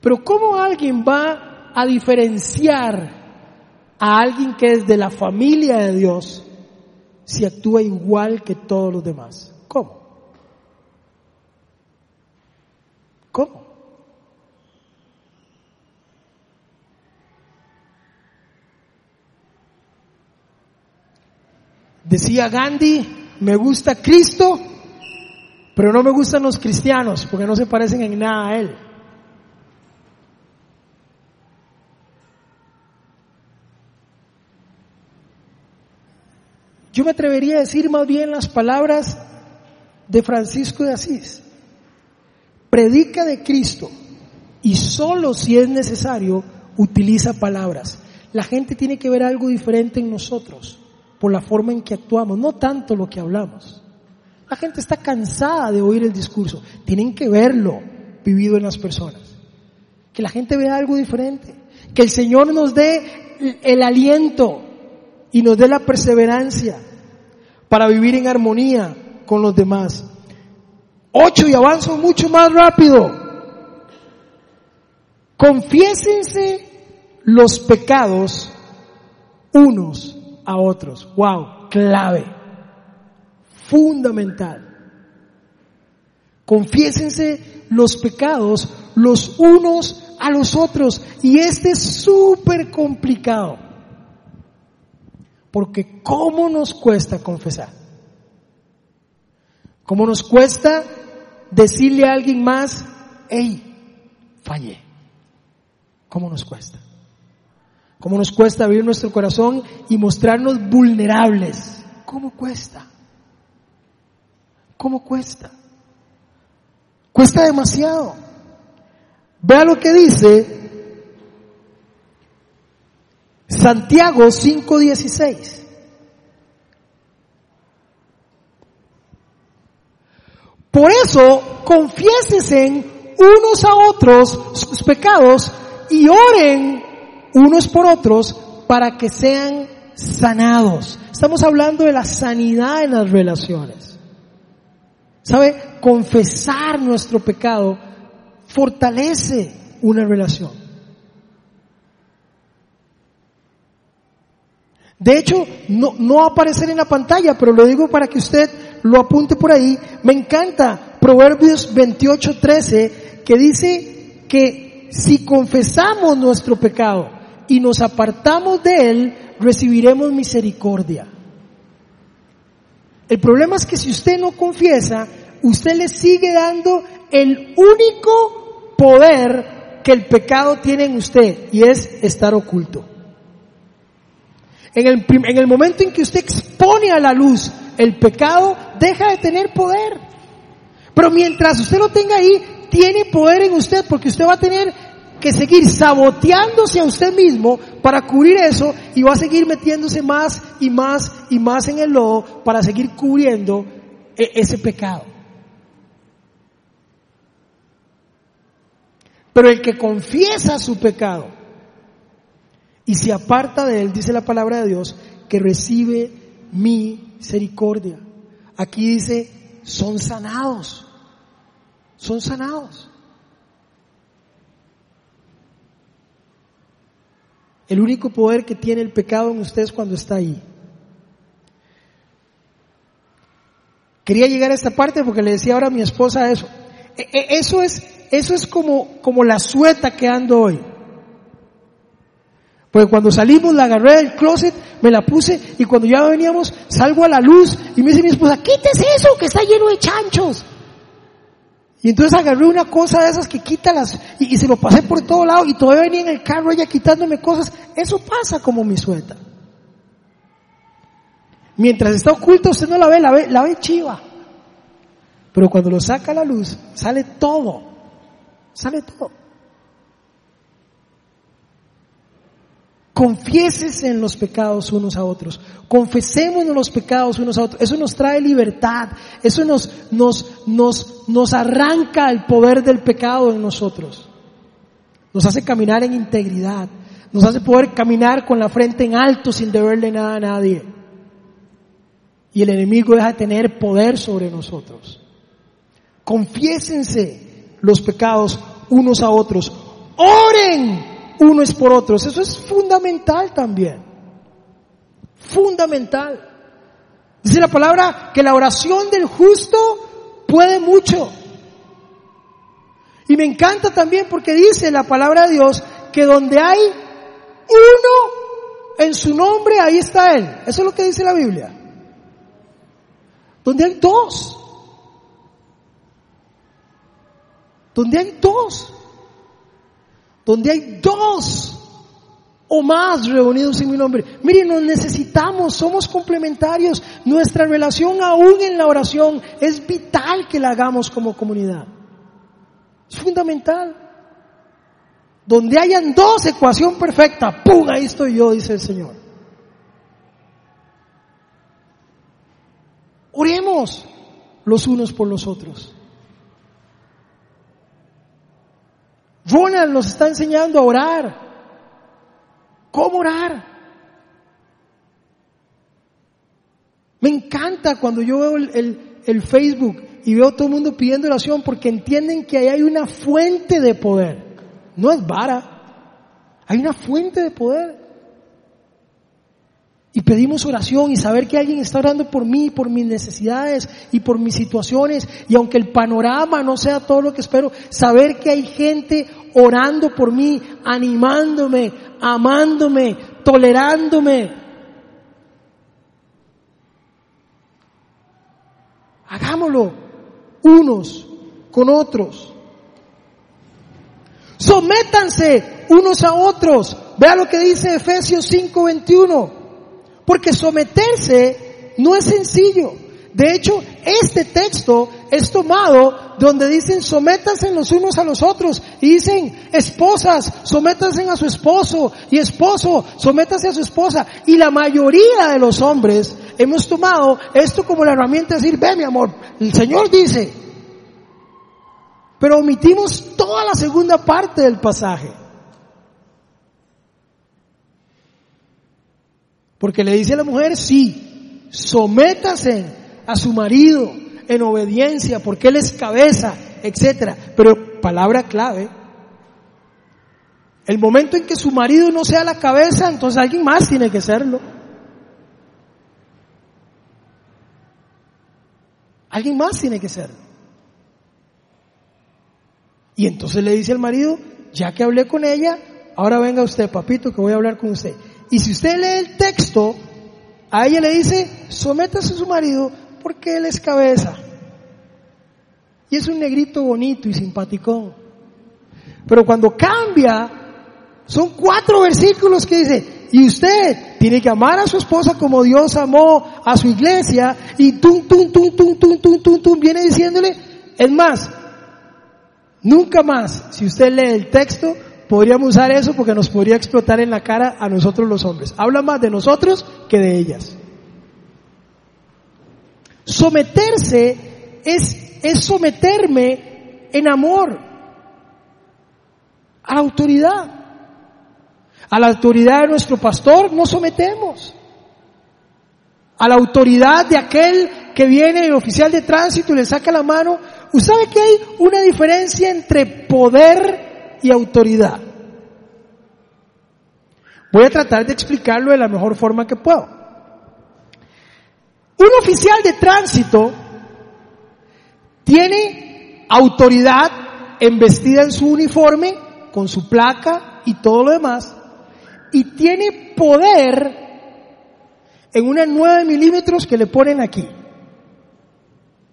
Pero ¿cómo alguien va a diferenciar a alguien que es de la familia de Dios si actúa igual que todos los demás? ¿Cómo? ¿Cómo? Decía Gandhi, me gusta Cristo, pero no me gustan los cristianos porque no se parecen en nada a Él. Yo me atrevería a decir más bien las palabras de Francisco de Asís. predica de Cristo y solo si es necesario utiliza palabras. La gente tiene que ver algo diferente en nosotros por la forma en que actuamos, no tanto lo que hablamos. La gente está cansada de oír el discurso, tienen que verlo vivido en las personas. Que la gente vea algo diferente, que el Señor nos dé el aliento y nos dé la perseverancia para vivir en armonía con los demás. Ocho, y avanzo mucho más rápido. Confiésense los pecados unos a otros. Wow, clave. Fundamental. Confiésense los pecados los unos a los otros. Y este es súper complicado. Porque ¿cómo nos cuesta confesar? ¿Cómo nos cuesta decirle a alguien más, hey, fallé? ¿Cómo nos cuesta? ¿Cómo nos cuesta abrir nuestro corazón y mostrarnos vulnerables? ¿Cómo cuesta? ¿Cómo cuesta? Cuesta demasiado. Vea lo que dice Santiago 5:16. Por eso, confiésense unos a otros sus pecados y oren unos por otros para que sean sanados. Estamos hablando de la sanidad en las relaciones. ¿Sabe? Confesar nuestro pecado fortalece una relación. De hecho, no, no va a aparecer en la pantalla, pero lo digo para que usted lo apunte por ahí. Me encanta Proverbios 28:13 que dice que si confesamos nuestro pecado y nos apartamos de él, recibiremos misericordia. El problema es que si usted no confiesa, usted le sigue dando el único poder que el pecado tiene en usted y es estar oculto. En el, en el momento en que usted expone a la luz el pecado, deja de tener poder. Pero mientras usted lo tenga ahí, tiene poder en usted porque usted va a tener que seguir saboteándose a usted mismo para cubrir eso y va a seguir metiéndose más y más y más en el lodo para seguir cubriendo e-, ese pecado. Pero el que confiesa su pecado y se aparta de él, dice la palabra de Dios, que recibe misericordia. Aquí dice, son sanados, son sanados. El único poder que tiene el pecado en ustedes cuando está ahí. Quería llegar a esta parte porque le decía ahora a mi esposa eso. E, e, eso es, eso es como, como la sueta que ando hoy. Porque cuando salimos la agarré del closet, me la puse y cuando ya veníamos salgo a la luz y me dice mi esposa, quítese eso que está lleno de chanchos. Y entonces agarré una cosa de esas que quita las, y, se lo pasé por todo lado y todavía venía en el carro ella quitándome cosas. Eso pasa como mi sueta. Mientras está oculta usted no la ve, la ve, la ve chiva. Pero cuando lo saca a la luz, sale todo. Sale todo. Confiésese en los pecados unos a otros. Confesemos los pecados unos a otros. Eso nos trae libertad. Eso nos, nos arranca el poder del pecado en nosotros. Nos hace caminar en integridad. Nos hace poder caminar con la frente en alto sin deberle nada a nadie. Y el enemigo deja de tener poder sobre nosotros. Confiésense los pecados unos a otros. Oren uno es por otros. Eso es fundamental también. Fundamental. Dice la palabra que la oración del justo puede mucho. Y me encanta también porque dice la palabra de Dios que donde hay uno en su nombre, ahí está Él. Eso es lo que dice la Biblia. Donde hay dos. Donde hay dos donde hay dos o más reunidos en mi nombre. Miren, nos necesitamos, somos complementarios. Nuestra relación aún en la oración es vital que la hagamos como comunidad. Es fundamental. Donde hayan dos, ecuación perfecta, ¡pum! Ahí estoy yo, dice el Señor. Oremos los unos por los otros. Ronald nos está enseñando a orar. ¿Cómo orar? Me encanta cuando yo veo el, el, Facebook y veo todo el mundo pidiendo oración porque entienden que ahí hay una fuente de poder. No es vara. Hay una fuente de poder. Y pedimos oración y saber que alguien está orando por mí, por mis necesidades y por mis situaciones. Y aunque el panorama no sea todo lo que espero, saber que hay gente orando por mí, animándome, amándome, tolerándome. Hagámoslo unos con otros. Sométanse unos a otros. Vea lo que dice Efesios 5:21. Porque someterse no es sencillo. De hecho, este texto es tomado donde dicen sométanse los unos a los otros y dicen esposas, sométanse a su esposo y esposo, sométanse a su esposa. Y la mayoría de los hombres hemos tomado esto como la herramienta de decir, ve mi amor, el Señor dice. Pero omitimos toda la segunda parte del pasaje. Porque le dice a la mujer, sí, sométase a su marido en obediencia, porque él es cabeza, etcétera. Pero palabra clave, el momento en que su marido no sea la cabeza, entonces alguien más tiene que serlo. Alguien más tiene que serlo. Y entonces le dice al marido, ya que hablé con ella, ahora venga usted, papito, que voy a hablar con usted. Y si usted lee el texto, a ella le dice, sométase a su marido porque él es cabeza. Y es un negrito bonito y simpaticón. Pero cuando cambia, son cuatro versículos que dice, y usted tiene que amar a su esposa como Dios amó a su iglesia, y tum, tum, tum, tum, tum, tum, tum, tum, viene diciéndole, es más, nunca más, si usted lee el texto, podríamos usar eso porque nos podría explotar en la cara a nosotros los hombres. Habla más de nosotros que de ellas. Someterse es, es someterme en amor a la autoridad. A la autoridad de nuestro pastor nos sometemos. A la autoridad de aquel que viene el oficial de tránsito y le saca la mano. ¿Usted sabe que hay una diferencia entre poder y autoridad. Voy a tratar de explicarlo de la mejor forma que puedo. Un oficial de tránsito tiene autoridad embestida en su uniforme, con su placa y todo lo demás, y tiene poder en unas 9 milímetros que le ponen aquí.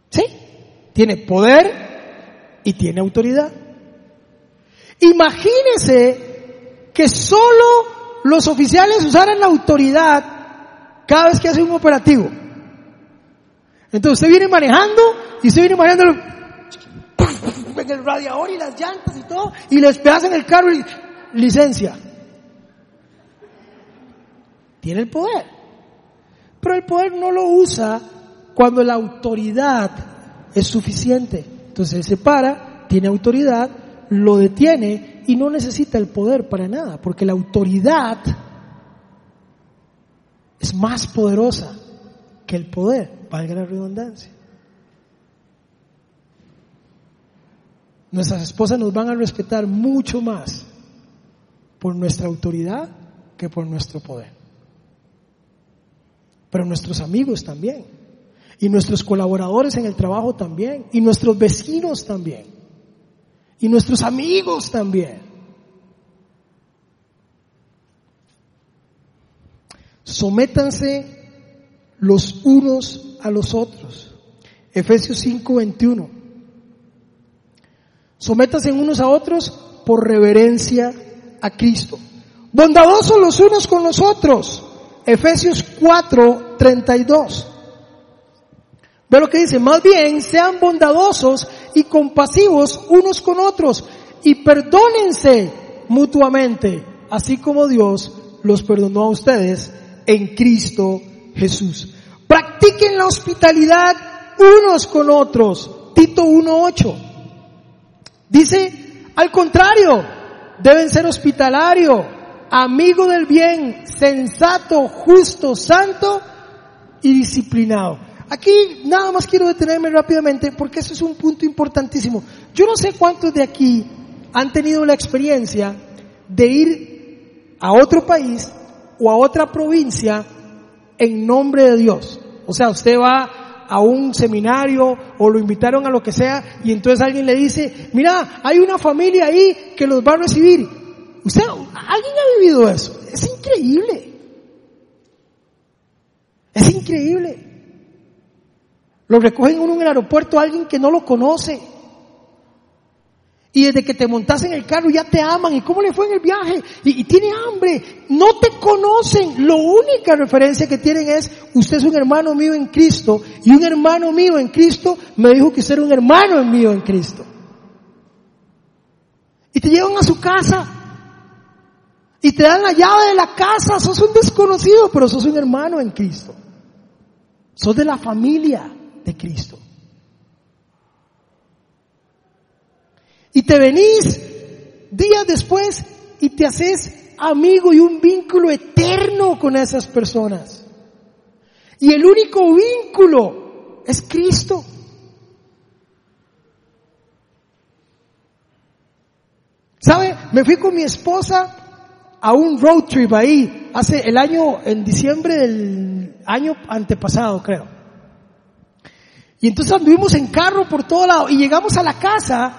¿Sí? Tiene poder y tiene autoridad. Imagínese que solo los oficiales usaran la autoridad cada vez que hace un operativo. Entonces usted viene manejando y usted viene manejando [LAUGHS] en el radiador y las llantas y todo y les en el carro y licencia. Tiene el poder. Pero el poder no lo usa cuando la autoridad es suficiente. Entonces él se para, tiene autoridad, lo detiene y no necesita el poder para nada, porque la autoridad es más poderosa que el poder, valga la redundancia. Nuestras esposas nos van a respetar mucho más por nuestra autoridad que por nuestro poder. Pero nuestros amigos también. Y nuestros colaboradores en el trabajo también. Y nuestros vecinos también y nuestros amigos también. Sométanse los unos a los otros. Efesios 5:21. Sométanse unos a otros por reverencia a Cristo. Bondadosos los unos con los otros. Efesios 4:32. Ve lo que dice, más bien sean bondadosos y compasivos unos con otros y perdónense mutuamente, así como Dios los perdonó a ustedes en Cristo Jesús. Practiquen la hospitalidad unos con otros. Tito 1.8. Dice, al contrario, deben ser hospitalario, amigo del bien, sensato, justo, santo y disciplinado. Aquí nada más quiero detenerme rápidamente porque eso es un punto importantísimo. Yo no sé cuántos de aquí han tenido la experiencia de ir a otro país o a otra provincia en nombre de Dios. O sea, usted va a un seminario o lo invitaron a lo que sea y entonces alguien le dice, mira, hay una familia ahí que los va a recibir. Usted, alguien ha vivido eso. Es increíble. Es increíble. Lo recogen en un aeropuerto a alguien que no lo conoce. Y desde que te montas en el carro ya te aman. ¿Y cómo le fue en el viaje? Y, tiene hambre. No te conocen. La única referencia que tienen es, usted es un hermano mío en Cristo. Y un hermano mío en Cristo me dijo que usted era un hermano mío en Cristo. Y te llevan a su casa. Y te dan la llave de la casa. Sos un desconocido, pero sos un hermano en Cristo. Sos de la familia de Cristo. Y te venís días después y te haces amigo y un vínculo eterno con esas personas. Y el único vínculo es Cristo. ¿Sabe? Me fui con mi esposa a un road trip ahí, hace el año, en diciembre del año antepasado, creo. Y entonces anduvimos en carro por todo lado y llegamos a la casa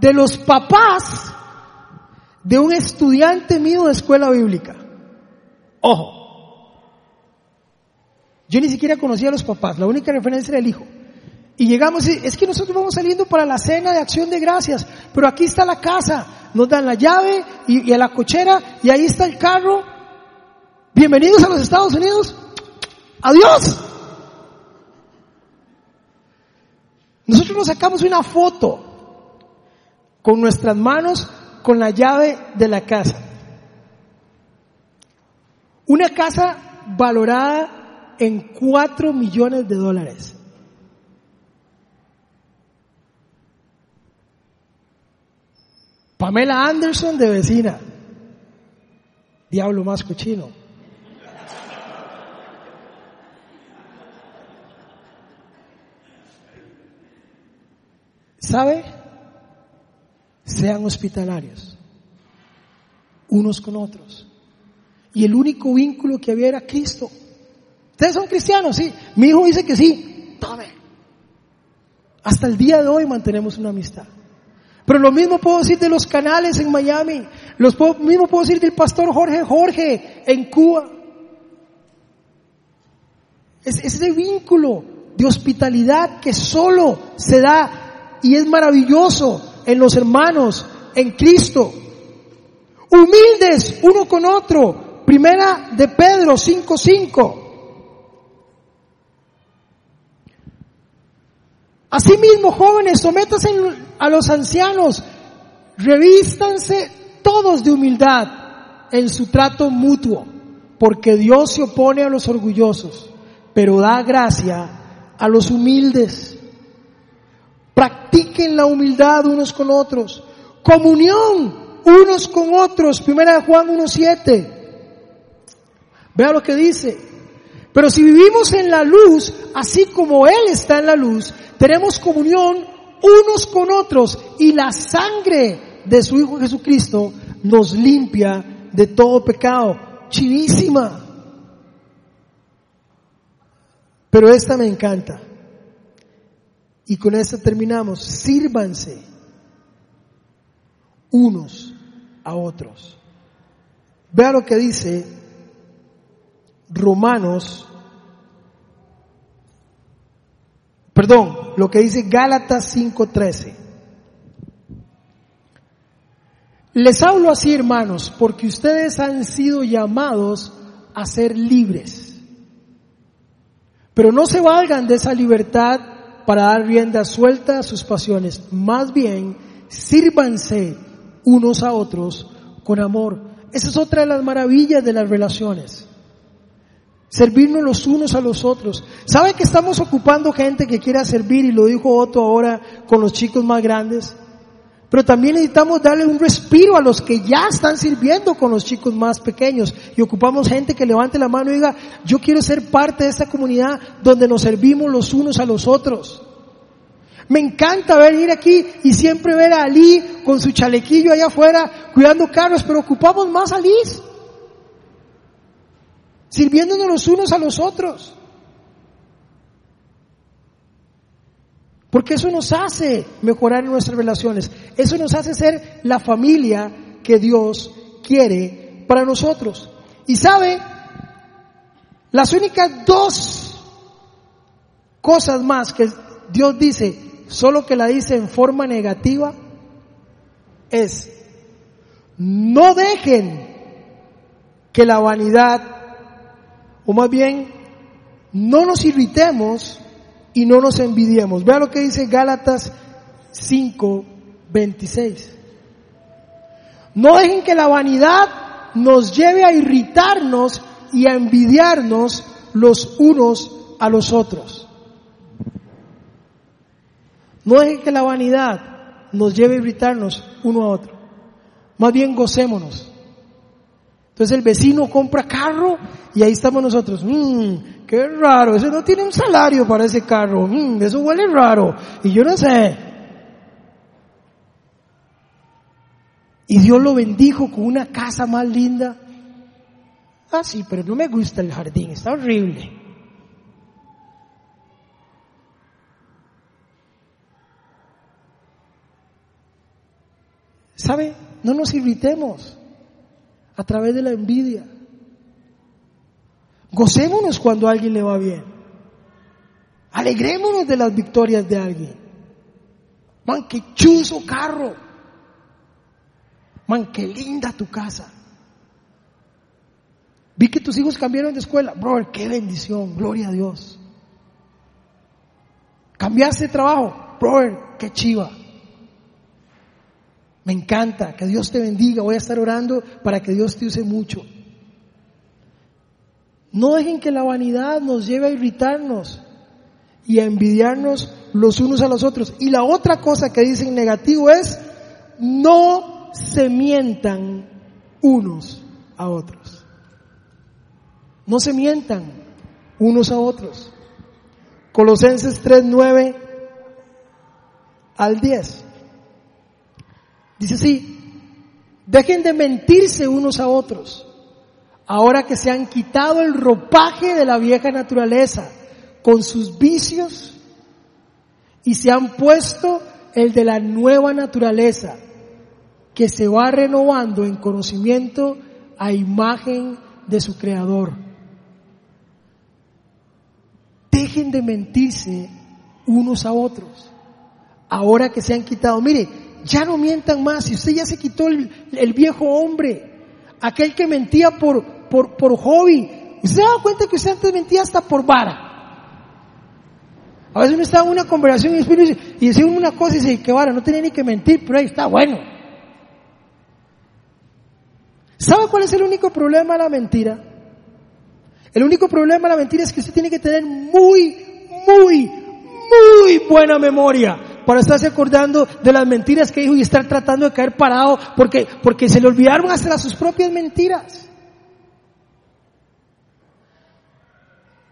de los papás de un estudiante mío de escuela bíblica. Ojo. Yo ni siquiera conocía a los papás, la única referencia era el hijo. Y llegamos, y es que nosotros vamos saliendo para la cena de acción de gracias, pero aquí está la casa, nos dan la llave y, a la cochera y ahí está el carro. Bienvenidos a los Estados Unidos. Adiós. Nosotros nos sacamos una foto con nuestras manos con la llave de la casa. Una casa valorada en cuatro millones de dólares. Pamela Anderson de vecina. Diablo más cochino. ¿Sabe? sean hospitalarios, unos con otros. Y el único vínculo que había era Cristo. Ustedes son cristianos, sí. Mi hijo dice que sí. Tome. Hasta el día de hoy mantenemos una amistad. Pero lo mismo puedo decir de los canales en Miami. Lo mismo puedo decir del pastor Jorge Jorge en Cuba. Es ese vínculo de hospitalidad que solo se da y es maravilloso en los hermanos, en Cristo. Humildes uno con otro. Primera de Pedro 5:5. Asimismo, jóvenes, sométanse a los ancianos, revístanse todos de humildad en su trato mutuo, porque Dios se opone a los orgullosos, pero da gracia a los humildes. Practiquen la humildad unos con otros. Comunión unos con otros. Primera de Juan 1.7. Vea lo que dice. Pero si vivimos en la luz, así como Él está en la luz, tenemos comunión unos con otros y la sangre de su Hijo Jesucristo nos limpia de todo pecado. Chivísima. Pero esta me encanta. Y con esto terminamos. Sírvanse unos a otros. Vea lo que dice Romanos, perdón, lo que dice Gálatas 5:13. Les hablo así, hermanos, porque ustedes han sido llamados a ser libres. Pero no se valgan de esa libertad para dar rienda suelta a sus pasiones. Más bien, sírvanse unos a otros con amor. Esa es otra de las maravillas de las relaciones. Servirnos los unos a los otros. ¿Sabe que estamos ocupando gente que quiera servir? Y lo dijo Otto ahora con los chicos más grandes. Pero también necesitamos darle un respiro a los que ya están sirviendo con los chicos más pequeños. Y ocupamos gente que levante la mano y diga, yo quiero ser parte de esta comunidad donde nos servimos los unos a los otros. Me encanta venir aquí y siempre ver a Ali con su chalequillo allá afuera cuidando carros, pero ocupamos más a Ali. Sirviéndonos los unos a los otros. Porque eso nos hace mejorar nuestras relaciones. Eso nos hace ser la familia que Dios quiere para nosotros. Y sabe, las únicas dos cosas más que Dios dice, solo que la dice en forma negativa, es, no dejen que la vanidad, o más bien, no nos irritemos y no nos envidiemos. Vea lo que dice Gálatas 5, 26. No dejen que la vanidad nos lleve a irritarnos y a envidiarnos los unos a los otros. No dejen que la vanidad nos lleve a irritarnos uno a otro. Más bien gocémonos. Entonces el vecino compra carro y ahí estamos nosotros. Mmm, qué raro, ese no tiene un salario para ese carro. Mmm, eso huele raro. Y yo no sé. Y Dios lo bendijo con una casa más linda. Ah, sí, pero no me gusta el jardín, está horrible. ¿Sabe? No nos irritemos a través de la envidia. Gocémonos cuando a alguien le va bien. Alegrémonos de las victorias de alguien. Man, qué chuzo carro. Man, qué linda tu casa. Vi que tus hijos cambiaron de escuela. Brother, qué bendición. Gloria a Dios. Cambiaste de trabajo. Brother, qué chiva. Me encanta, que Dios te bendiga. Voy a estar orando para que Dios te use mucho. No dejen que la vanidad nos lleve a irritarnos y a envidiarnos los unos a los otros. Y la otra cosa que dicen negativo es, no se mientan unos a otros. No se mientan unos a otros. Colosenses 3, 9 al 10. Dice así, dejen de mentirse unos a otros, ahora que se han quitado el ropaje de la vieja naturaleza con sus vicios y se han puesto el de la nueva naturaleza que se va renovando en conocimiento a imagen de su creador. Dejen de mentirse unos a otros, ahora que se han quitado. Mire, ya no mientan más. Si usted ya se quitó el, viejo hombre, aquel que mentía por, por, por hobby, ¿usted se da cuenta que usted antes mentía hasta por vara? A veces uno está en una conversación y, y dice una cosa y dice, que vara, no tenía ni que mentir, pero ahí está bueno. ¿Sabe cuál es el único problema de la mentira? El único problema de la mentira es que usted tiene que tener muy, muy, muy buena memoria para estarse acordando de las mentiras que dijo y estar tratando de caer parado porque, porque se le olvidaron hasta sus propias mentiras.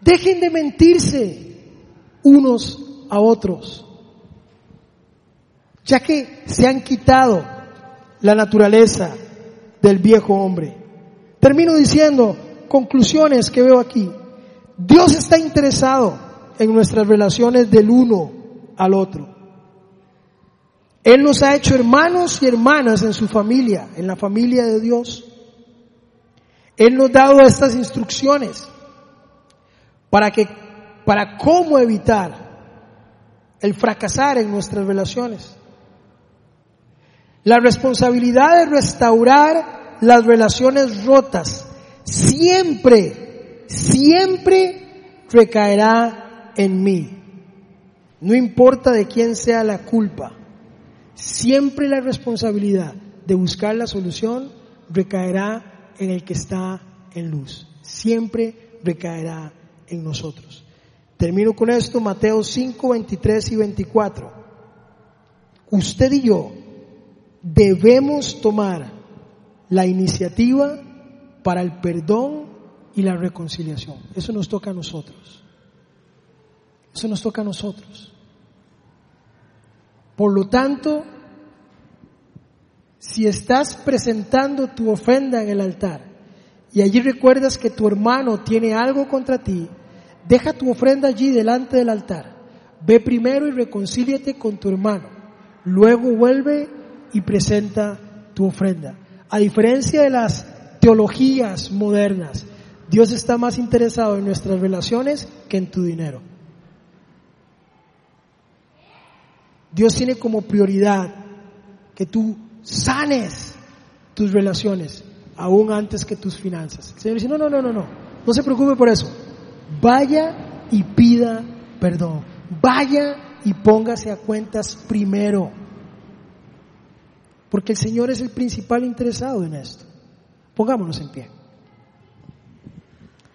Dejen de mentirse unos a otros, ya que se han quitado la naturaleza del viejo hombre. Termino diciendo conclusiones que veo aquí. Dios está interesado en nuestras relaciones del uno al otro. Él nos ha hecho hermanos y hermanas en su familia, en la familia de Dios. Él nos ha dado estas instrucciones para que, para cómo evitar el fracasar en nuestras relaciones. La responsabilidad de restaurar las relaciones rotas siempre, siempre recaerá en mí. No importa de quién sea la culpa, siempre la responsabilidad de buscar la solución recaerá en el que está en luz. Siempre recaerá en nosotros. Termino con esto, Mateo 5, 23 y 24. Usted y yo debemos tomar la iniciativa para el perdón y la reconciliación. Eso nos toca a nosotros. Eso nos toca a nosotros. Por lo tanto, si estás presentando tu ofrenda en el altar y allí recuerdas que tu hermano tiene algo contra ti, deja tu ofrenda allí delante del altar. Ve primero y reconcíliate con tu hermano. Luego vuelve y presenta tu ofrenda. A diferencia de las teologías modernas, Dios está más interesado en nuestras relaciones que en tu dinero. Dios tiene como prioridad que tú sanes tus relaciones aún antes que tus finanzas. El Señor dice, no, no, no, no, no, no se preocupe por eso. Vaya y pida perdón. Vaya y póngase a cuentas primero. Porque el Señor es el principal interesado en esto. Pongámonos en pie.